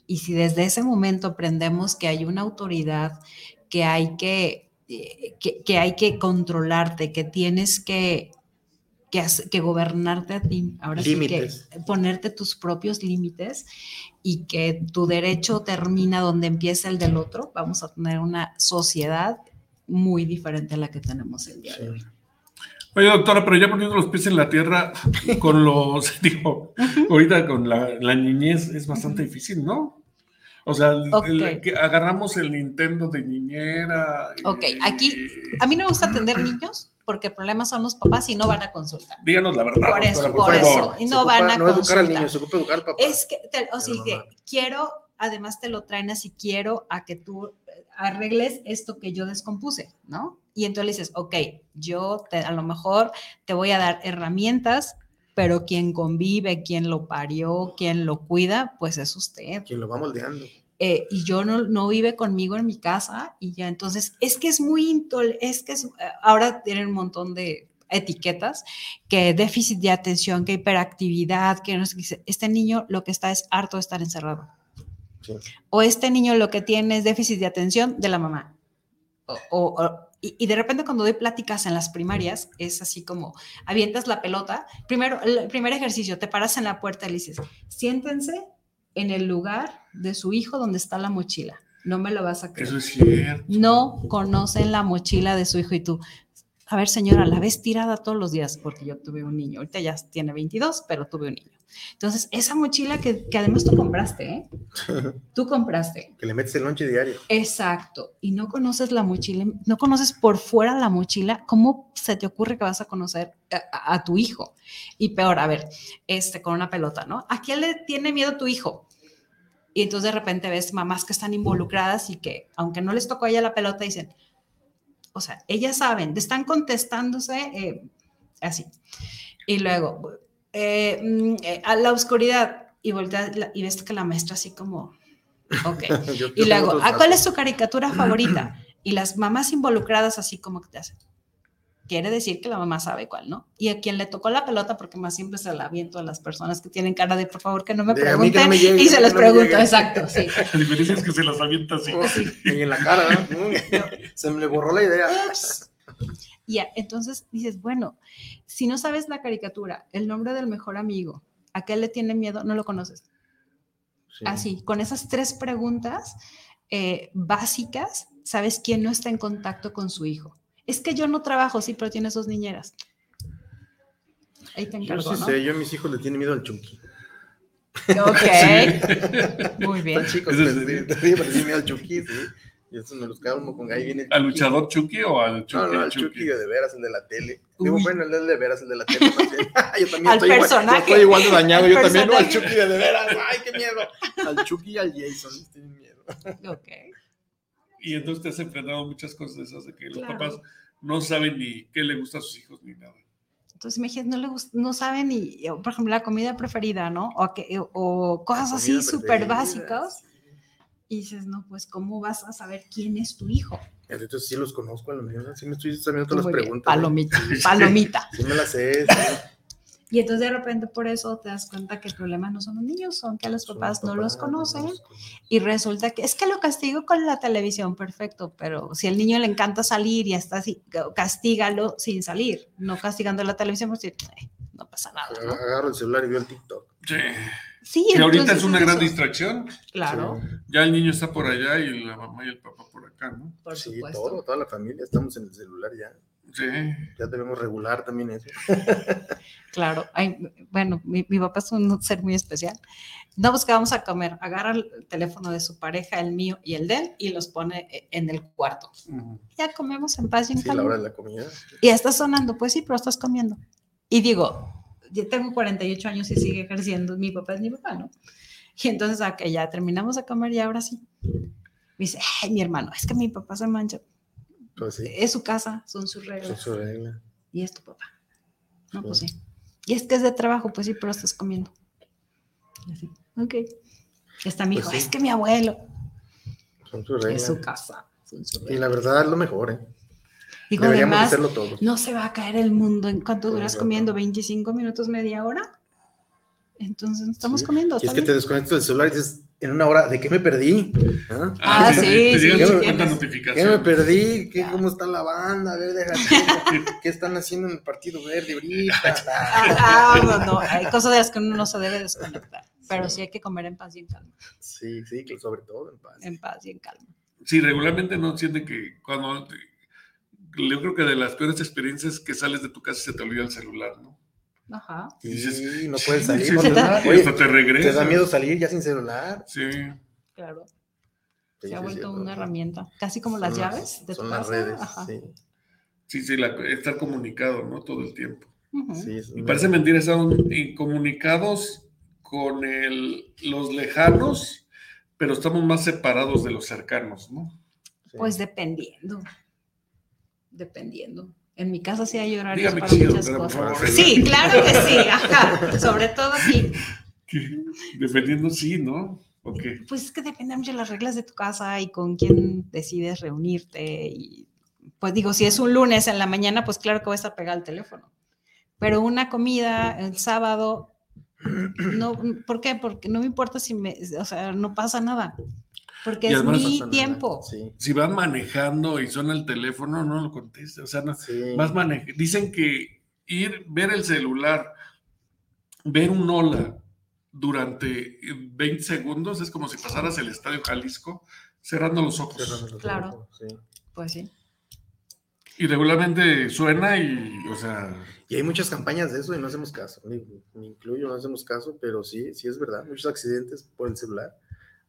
[SPEAKER 2] Y si desde ese momento aprendemos que hay una autoridad, que hay que, eh, que, que hay que controlarte, que tienes que que, que, gobernarte a ti, ahora límites. sí que ponerte tus propios límites y que tu derecho termina donde empieza el del otro, vamos a tener una sociedad muy diferente a la que tenemos el día de hoy.
[SPEAKER 1] Oye, doctora, pero ya poniendo los pies en la tierra con los, [laughs] digo, ahorita con la, la, niñez es bastante difícil, ¿no? O sea, okay. el, que agarramos el Nintendo de niñera.
[SPEAKER 2] Ok, y, aquí, a mí no me gusta atender niños porque el problema son los papás y no van a consultar.
[SPEAKER 1] Díganos la verdad.
[SPEAKER 2] Por eso, por, por eso. Y no ocupa, van a no consultar. Educar al niño, se ocupa educar al papá. Es que, te, o sea, que quiero, además te lo traen así, quiero a que tú arregles esto que yo descompuse, ¿no? Y entonces le dices, ok, yo te, a lo mejor te voy a dar herramientas, pero quien convive, quien lo parió, quien lo cuida, pues es usted.
[SPEAKER 3] Quien lo va moldeando.
[SPEAKER 2] Eh, y yo no, no vive conmigo en mi casa y ya entonces es que es muy intol es que es, ahora tienen un montón de etiquetas que déficit de atención, que hiperactividad, que no sé, este niño lo que está es harto de estar encerrado. Sí. O este niño lo que tiene es déficit de atención de la mamá. O, o, o, y, y, de repente cuando doy pláticas en las primarias, es así como, avientas la pelota, primero, el primer ejercicio, te paras en la puerta y le dices, siéntense en el lugar de su hijo donde está la mochila. No me lo vas a creer.
[SPEAKER 1] Eso es cierto.
[SPEAKER 2] No conocen la mochila de su hijo y tú, a ver señora, la ves tirada todos los días porque yo tuve un niño. Ahorita ya tiene 22, pero tuve un niño. Entonces, esa mochila que, que además tú compraste, ¿eh? [laughs] Tú compraste.
[SPEAKER 3] Que le metes el lonche diario.
[SPEAKER 2] Exacto. Y no conoces la mochila, no conoces por fuera la mochila, ¿cómo se te ocurre que vas a conocer a, a tu hijo? Y peor, a ver, este, con una pelota, ¿no? ¿A quién le tiene miedo tu hijo? Y entonces de repente ves mamás que están involucradas y que, aunque no les tocó a ella la pelota, dicen, o sea, ellas saben, están contestándose eh, así. Y luego, eh, mm, eh, a la oscuridad, y volteas y ves que la maestra así como, ok. [laughs]
[SPEAKER 3] Yo-
[SPEAKER 2] Y luego, ¿a
[SPEAKER 3] otros
[SPEAKER 2] cuál es tu caricatura favorita? Y las mamás involucradas así como que te hacen. Quiere decir que la mamá sabe cuál, ¿no? Y a quien le tocó la pelota, porque más siempre se la aviento a las personas que tienen cara de, por favor, que no me
[SPEAKER 3] De, "A mí que
[SPEAKER 2] pregunten.
[SPEAKER 3] no me llegue,
[SPEAKER 2] y se les
[SPEAKER 3] no
[SPEAKER 2] pregunto,
[SPEAKER 3] llegue".
[SPEAKER 2] exacto, sí. [laughs]
[SPEAKER 1] La diferencia es que se las avienta así.
[SPEAKER 3] Y en la cara, ¿no? [laughs] Se me le borró la idea.
[SPEAKER 2] Y [laughs] ya, entonces dices, bueno, si no sabes la caricatura, el nombre del mejor amigo, ¿a qué le tiene miedo? No lo conoces.
[SPEAKER 3] Sí.
[SPEAKER 2] Así, con esas tres preguntas eh, básicas, sabes quién no está en contacto con su hijo. Es que yo no trabajo, sí, pero tienes dos niñeras. Ahí te
[SPEAKER 3] Yo
[SPEAKER 2] encargo,
[SPEAKER 3] sí
[SPEAKER 2] ¿no?
[SPEAKER 3] sé, yo a mis hijos le tienen miedo al Chucky.
[SPEAKER 2] Ok, [laughs] muy bien.
[SPEAKER 3] Están chicos, pero le tienen miedo al Chucky, sí. Y eso me los calmo con ahí viene. el
[SPEAKER 1] ¿Al luchador Chucky o al Chucky?
[SPEAKER 3] No, no, al
[SPEAKER 1] Chucky?
[SPEAKER 3] Chucky de veras, el de la tele. Digo, bueno, el de veras, el de la tele. [laughs] yo también
[SPEAKER 2] Al
[SPEAKER 3] estoy igual,
[SPEAKER 2] personaje.
[SPEAKER 3] yo estoy igual de dañado. Yo también, no, al. Chucky de, de veras. Ay, qué miedo. Al Chucky y al Jason tienen miedo.
[SPEAKER 2] Ok.
[SPEAKER 1] Y entonces te has enfrentado muchas cosas de esas de que los
[SPEAKER 2] Claro.
[SPEAKER 1] papás no saben ni qué le gusta a sus hijos ni nada.
[SPEAKER 2] Entonces, imagínate, no le gusta, no saben ni, por ejemplo, la comida preferida, ¿no? O, que, o cosas así súper básicas.
[SPEAKER 3] sí.
[SPEAKER 2] Y dices, no, pues, ¿cómo vas a saber quién es tu hijo?
[SPEAKER 3] Entonces sí los conozco a los niños. Sí me estoy sabiendo todas las preguntas. ¿eh?
[SPEAKER 2] Palomita, palomita.
[SPEAKER 3] Sí me las sé. sí.
[SPEAKER 2] Y entonces de repente por eso te das cuenta que el problema no son los niños, son que los
[SPEAKER 3] Son
[SPEAKER 2] papás no los
[SPEAKER 3] papás,
[SPEAKER 2] conocen
[SPEAKER 3] no los conocen.
[SPEAKER 2] y resulta que es que lo castigo con la televisión, perfecto, pero si al niño le encanta salir y está así, castígalo sin salir, no castigando la televisión, pues "Ay, no pasa nada, ¿no?
[SPEAKER 3] Agarro el celular y veo el TikTok.
[SPEAKER 1] Sí.
[SPEAKER 2] Sí,
[SPEAKER 1] Que ahorita es una gran
[SPEAKER 2] eso.
[SPEAKER 1] distracción.
[SPEAKER 2] Claro,
[SPEAKER 3] Sí.
[SPEAKER 1] Ya el niño está por allá y la mamá y el papá por acá, ¿no?
[SPEAKER 2] por
[SPEAKER 3] Sí,
[SPEAKER 2] supuesto.
[SPEAKER 3] todo, toda la familia estamos en el celular ya.
[SPEAKER 1] Sí.
[SPEAKER 3] Ya debemos regular también eso.
[SPEAKER 2] Claro, Ay, bueno, mi, mi papá es un ser muy especial. No, pues que vamos a comer, agarra el teléfono de su pareja, el mío y el de él, y los pone eh, en el cuarto.
[SPEAKER 1] Ujú.
[SPEAKER 2] Ya comemos en paz y en
[SPEAKER 3] Sí, la hora de la comida.
[SPEAKER 2] Y está sonando, pues sí, pero estás comiendo. Y digo, yo tengo 48 años y sigue ejerciendo, mi papá es mi papá, ¿no? Y entonces, ok, ya terminamos de comer y ahora sí. Me dice, ay, mi hermano, es que mi papá se mancha.
[SPEAKER 3] Pues sí,
[SPEAKER 2] Es su casa, son sus reglas.
[SPEAKER 3] es su regla.
[SPEAKER 2] Y es tu papá. No, pues
[SPEAKER 3] Sí.
[SPEAKER 2] Y es que es de trabajo, pues sí, pero estás comiendo. Así, ok. Está mi
[SPEAKER 3] Pues
[SPEAKER 2] hijo,
[SPEAKER 3] sí.
[SPEAKER 2] es que mi abuelo.
[SPEAKER 3] Son su regla.
[SPEAKER 2] Es su casa. son sus
[SPEAKER 3] Y
[SPEAKER 2] reglas.
[SPEAKER 3] la verdad es lo mejor, ¿eh?
[SPEAKER 2] Digo,
[SPEAKER 3] Deberíamos
[SPEAKER 2] además,
[SPEAKER 3] hacerlo todos.
[SPEAKER 2] no se va a caer el mundo. ¿En cuánto duras comiendo? ¿25 minutos, media hora? Entonces estamos
[SPEAKER 3] Sí.
[SPEAKER 2] comiendo.
[SPEAKER 3] Y es que te desconectas del celular y dices, en una hora, ¿de qué me perdí? ¿Ah?
[SPEAKER 2] Ah, sí,
[SPEAKER 1] te
[SPEAKER 2] sí,
[SPEAKER 1] llegan
[SPEAKER 3] sí,
[SPEAKER 1] 50
[SPEAKER 2] tienes.
[SPEAKER 3] ¿Qué me perdí? ¿Qué,
[SPEAKER 2] Ya.
[SPEAKER 3] ¿Cómo está la banda? A ver, déjate. [laughs] ¿Qué están haciendo en el Partido Verde ahorita? [laughs]
[SPEAKER 2] Ah, no, no, hay cosas de las que uno no se debe desconectar. Pero sí hay que comer en paz y en calma.
[SPEAKER 3] Sí, sí, sobre todo en paz.
[SPEAKER 2] En paz y en calma.
[SPEAKER 1] Sí, regularmente no sienten que cuando. Yo creo que de las peores experiencias que sales de tu casa se te olvida el celular, ¿no?
[SPEAKER 2] Ajá.
[SPEAKER 3] Y
[SPEAKER 1] dices,
[SPEAKER 3] no puedes salir.
[SPEAKER 1] Sí,
[SPEAKER 3] oye,
[SPEAKER 1] te
[SPEAKER 3] te
[SPEAKER 1] regresa.
[SPEAKER 3] da miedo salir ya sin celular.
[SPEAKER 1] Sí.
[SPEAKER 2] Claro.
[SPEAKER 3] Sí,
[SPEAKER 2] Se ha
[SPEAKER 3] sí,
[SPEAKER 2] vuelto una herramienta. Casi como las
[SPEAKER 3] Son
[SPEAKER 2] llaves de tu
[SPEAKER 3] son las
[SPEAKER 2] casa.
[SPEAKER 3] redes,
[SPEAKER 2] Ajá.
[SPEAKER 3] sí.
[SPEAKER 1] Sí, sí, la- estar comunicado, ¿no? Todo el tiempo.
[SPEAKER 3] Sí,
[SPEAKER 1] Y
[SPEAKER 3] una-
[SPEAKER 1] parece mentira, están incomunicados con el, los lejanos, pero estamos más separados de los cercanos, ¿no?
[SPEAKER 3] sí.
[SPEAKER 2] Pues dependiendo. Dependiendo. En mi casa sí hay horarios
[SPEAKER 1] Dígame
[SPEAKER 2] para
[SPEAKER 1] chido,
[SPEAKER 2] muchas
[SPEAKER 1] pero por
[SPEAKER 2] cosas.
[SPEAKER 1] favor.
[SPEAKER 2] Sí, claro que sí. Ajá. Sobre todo aquí. [laughs]
[SPEAKER 1] Dependiendo, sí, ¿no? Ok.
[SPEAKER 2] Pues es que depende mucho de las reglas de tu casa y con quién decides reunirte. Y pues digo, si es un lunes en la mañana, pues claro que voy a estar pegado al teléfono. Pero una comida el sábado, no, ¿por qué? Porque no me importa si me, o sea, no pasa nada. Porque
[SPEAKER 1] Y
[SPEAKER 2] es mi tiempo.
[SPEAKER 3] Sí,
[SPEAKER 1] Si van manejando y suena el teléfono, no lo conteste. O sea, no,
[SPEAKER 3] sí.
[SPEAKER 1] Dicen que ir, ver el celular, ver un hola durante 20 segundos es como si pasaras el estadio Jalisco cerrando los ojos.
[SPEAKER 3] Cerrando los
[SPEAKER 2] Claro.
[SPEAKER 3] ojos, sí.
[SPEAKER 2] Pues sí.
[SPEAKER 1] Y regularmente suena y, o sea,
[SPEAKER 3] Y hay muchas campañas de eso y no hacemos caso. Me, me incluyo, no hacemos caso, pero sí, sí es verdad. Muchos accidentes por el celular.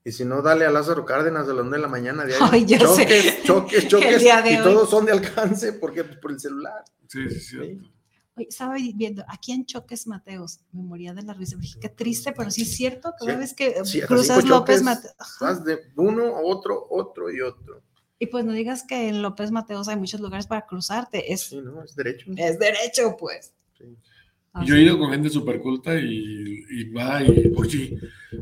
[SPEAKER 3] Y si no, dale a Lázaro Cárdenas a las 9 de la mañana. Diario.
[SPEAKER 2] Ay, ya
[SPEAKER 3] choques,
[SPEAKER 2] sé.
[SPEAKER 3] choques, choques, [laughs]
[SPEAKER 2] de
[SPEAKER 3] Y
[SPEAKER 2] hoy.
[SPEAKER 3] todos son de alcance porque por el celular.
[SPEAKER 1] sí, sí, sí.
[SPEAKER 3] Sí.
[SPEAKER 2] Oye, estaba viendo aquí en Choques Mateos, me moría de la risa. Dije, qué triste, pero sí es cierto, cada
[SPEAKER 3] Sí,
[SPEAKER 2] vez que
[SPEAKER 3] Sí,
[SPEAKER 2] cruzas López
[SPEAKER 3] choques,
[SPEAKER 2] Mateos.
[SPEAKER 3] Vas de uno a otro, otro y otro.
[SPEAKER 2] Y pues no digas que en López Mateos hay muchos lugares para cruzarte, es,
[SPEAKER 3] Sí, ¿no? Es derecho.
[SPEAKER 2] es derecho, pues.
[SPEAKER 3] Sí.
[SPEAKER 1] Yo he ido con gente súper culta y, y va y, oye,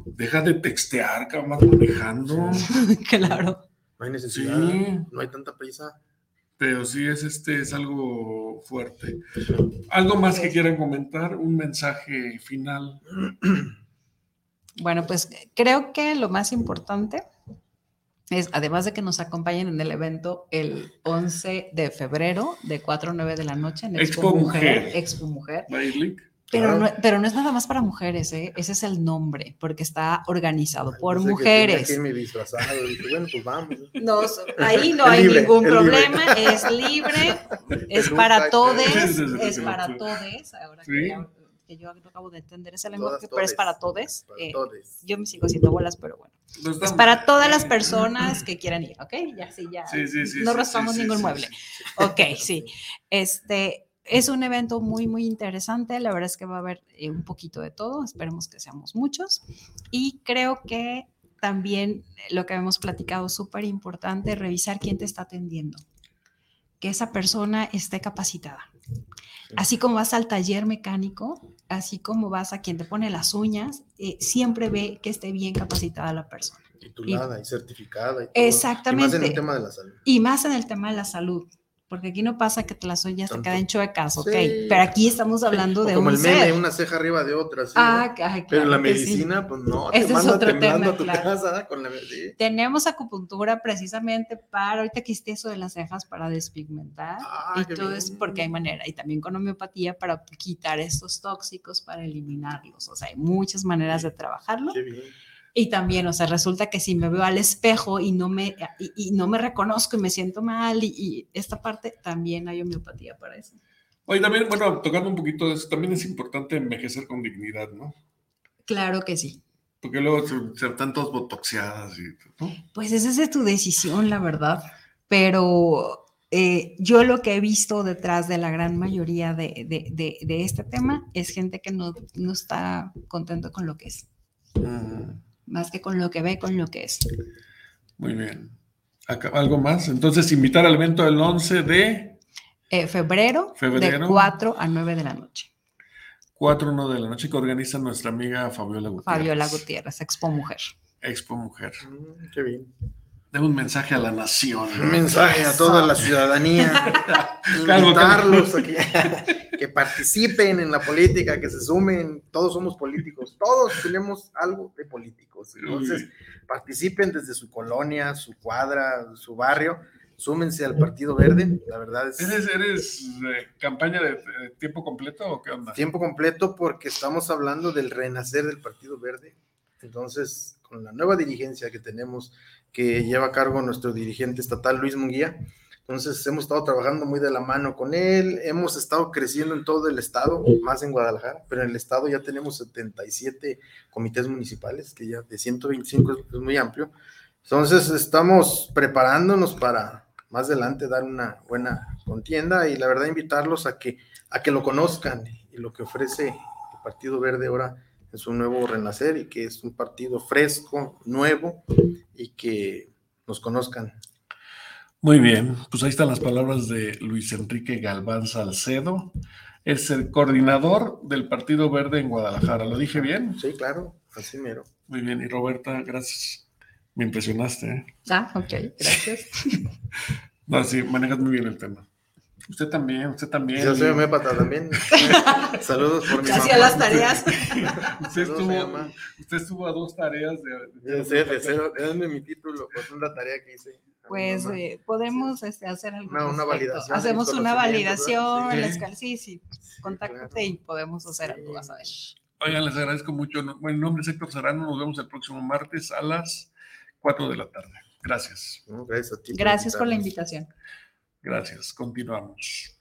[SPEAKER 1] deja de textear, cabrón, manejando. [laughs]
[SPEAKER 2] claro.
[SPEAKER 3] No hay necesidad,
[SPEAKER 1] Sí.
[SPEAKER 3] no hay tanta prisa.
[SPEAKER 1] Pero sí es este, es algo fuerte. ¿Algo más que quieran comentar? ¿Un mensaje final? [clears throat]
[SPEAKER 2] Bueno, pues creo que lo más importante es, además de que nos acompañen en el evento el 11 de febrero de 4 a 9 de la noche en Expo,
[SPEAKER 1] Expo
[SPEAKER 2] Mujer,
[SPEAKER 1] Mujer.
[SPEAKER 2] Expo Mujer. Pero,
[SPEAKER 3] Claro.
[SPEAKER 2] no, pero no es nada más para mujeres, ¿eh? ese es el nombre, porque está organizado por
[SPEAKER 3] Pensé que
[SPEAKER 2] mujeres.
[SPEAKER 3] que disfrazado. Dije, bueno, pues vamos.
[SPEAKER 2] No, [laughs] ahí no hay
[SPEAKER 3] libre,
[SPEAKER 2] ningún
[SPEAKER 3] libre.
[SPEAKER 2] problema, es [laughs] libre, es para
[SPEAKER 3] y
[SPEAKER 2] todes,
[SPEAKER 1] todo. [laughs] Sí, sí, sí,
[SPEAKER 2] es para
[SPEAKER 1] sí.
[SPEAKER 2] todes, ahora
[SPEAKER 1] Sí.
[SPEAKER 2] que, ya- que yo no acabo de entender ese lenguaje,
[SPEAKER 3] Todas,
[SPEAKER 2] pero es
[SPEAKER 3] todes.
[SPEAKER 2] para todes.
[SPEAKER 3] Para
[SPEAKER 2] eh,
[SPEAKER 3] todes.
[SPEAKER 2] yo me sigo haciendo bolas, pero bueno.
[SPEAKER 1] No
[SPEAKER 2] Es para todas las personas que quieran ir, ¿ok? Ya sí, ya.
[SPEAKER 1] Sí, sí, sí,
[SPEAKER 2] no
[SPEAKER 1] sí,
[SPEAKER 2] raspamos ningún
[SPEAKER 1] sí,
[SPEAKER 2] mueble.
[SPEAKER 1] sí.
[SPEAKER 2] Ok, sí. Este es un evento muy, muy interesante. La verdad es que va a haber eh, un poquito de todo. Esperemos que seamos muchos. Y creo que también lo que hemos platicado, súper importante, revisar quién te está atendiendo. Que esa persona esté capacitada. Así como vas al taller mecánico, así como vas a quien te pone las uñas, eh, siempre ve que esté bien capacitada la persona.
[SPEAKER 3] Titulada y, certificada. Y todo.
[SPEAKER 2] Exactamente.
[SPEAKER 3] Y más en el tema de la salud.
[SPEAKER 2] Y más en el tema de la salud, porque aquí no pasa que te las uñas te
[SPEAKER 3] Tanto.
[SPEAKER 2] queden chuecas, ¿ok?
[SPEAKER 3] Sí.
[SPEAKER 2] Pero aquí estamos hablando
[SPEAKER 3] O
[SPEAKER 2] de
[SPEAKER 3] como
[SPEAKER 2] un
[SPEAKER 3] el meme,
[SPEAKER 2] ser.
[SPEAKER 3] una ceja arriba de otra. ¿sí,
[SPEAKER 2] Ah,
[SPEAKER 3] no?
[SPEAKER 2] ay,
[SPEAKER 3] Pero
[SPEAKER 2] claro
[SPEAKER 3] la
[SPEAKER 2] sí.
[SPEAKER 3] medicina, pues no,
[SPEAKER 2] Ese
[SPEAKER 3] te
[SPEAKER 2] es otro
[SPEAKER 3] temblando
[SPEAKER 2] tema,
[SPEAKER 3] a tu
[SPEAKER 2] claro.
[SPEAKER 3] casa con la sí.
[SPEAKER 2] Tenemos acupuntura precisamente para, ahorita que hiciste eso de las cejas para despigmentar,
[SPEAKER 3] Ah,
[SPEAKER 2] y todo es porque hay manera, y también con homeopatía para quitar estos tóxicos, para eliminarlos, o sea, hay muchas maneras de trabajarlo.
[SPEAKER 3] Qué bien.
[SPEAKER 2] Y también, o sea, resulta que si me veo al espejo y no me, y, y no me reconozco y me siento mal, y, y esta parte, también hay homeopatía para eso.
[SPEAKER 1] Oye, también, bueno, tocando un poquito de eso, también es importante envejecer con dignidad, ¿no?
[SPEAKER 2] Claro que sí.
[SPEAKER 1] Porque luego se, se están todos botoxeadas y, ¿no?
[SPEAKER 2] Pues esa es de tu decisión, la verdad. Pero eh, yo lo que he visto detrás de la gran mayoría de, de- de- de este tema es gente que no, no está contento con lo que es,
[SPEAKER 1] Mm,
[SPEAKER 2] más que con lo que ve, con lo que es.
[SPEAKER 1] muy bien. Acá- ¿Algo más? Entonces, invitar al evento del 11 de
[SPEAKER 2] Eh, febrero,
[SPEAKER 1] Febrero.
[SPEAKER 2] de 4 a 9 de la noche.
[SPEAKER 1] 4 1 de la noche que organiza nuestra amiga Fabiola Gutiérrez.
[SPEAKER 2] Fabiola Gutiérrez, Expo Mujer.
[SPEAKER 1] Expo Mujer.
[SPEAKER 3] Mm, Qué bien.
[SPEAKER 1] De un mensaje a la nación.
[SPEAKER 3] Un mensaje a toda la ciudadanía. [laughs] Invitarlos a que, [laughs] que participen en la política, que se sumen. Todos somos políticos. Todos tenemos algo de políticos. Entonces, participen desde su colonia, su cuadra, su barrio. Súmense al Partido Verde. La verdad es
[SPEAKER 1] ¿Eres, eres eh, campaña de, de tiempo completo o qué onda?
[SPEAKER 3] tiempo completo porque estamos hablando del renacer del Partido Verde. Entonces, con la nueva dirigencia que tenemos, que lleva a cargo nuestro dirigente estatal Luis Munguía, entonces hemos estado trabajando muy de la mano con él, hemos estado creciendo en todo el estado, más en Guadalajara, pero en el estado ya tenemos 77 comités municipales, que ya de 125 es, es muy amplio. Entonces estamos preparándonos para más adelante dar una buena contienda y la verdad invitarlos a que, a que lo conozcan y lo que ofrece el Partido Verde ahora en su nuevo renacer y que es un partido fresco, nuevo y que nos conozcan.
[SPEAKER 1] Muy bien, pues ahí están las palabras de Luis Enrique Galván Salcedo. Es el coordinador del Partido Verde en Guadalajara. ¿Lo dije bien?
[SPEAKER 3] Sí, claro, así mero.
[SPEAKER 1] Muy bien. Y Roberta, gracias. Me impresionaste. ¿eh?
[SPEAKER 2] Ah, ok, gracias. [laughs]
[SPEAKER 1] No, sí, manejas muy bien el tema. Usted también, usted también.
[SPEAKER 3] Yo soy homeópata también. [laughs] Saludos por mi
[SPEAKER 2] Hacía las tareas. [laughs]
[SPEAKER 1] Usted estuvo, usted estuvo a dos tareas de...
[SPEAKER 3] De mi título por una tarea que hice.
[SPEAKER 2] Pues eh, podemos este, hacer algo.
[SPEAKER 3] Una- una validación
[SPEAKER 2] Hacemos una validación, la
[SPEAKER 1] Sí.
[SPEAKER 2] sí, sí, contáctate
[SPEAKER 3] claro.
[SPEAKER 2] y podemos hacer algo,
[SPEAKER 3] Sí.
[SPEAKER 2] vas a ver.
[SPEAKER 1] Oigan, les agradezco mucho. No- Bueno, mi nombre es Héctor Serrano. Nos vemos el próximo martes a las 4 de la tarde. Gracias.
[SPEAKER 3] No, gracias a ti.
[SPEAKER 2] Gracias por la
[SPEAKER 3] invitarnos.
[SPEAKER 2] invitación.
[SPEAKER 1] Gracias. Continuamos.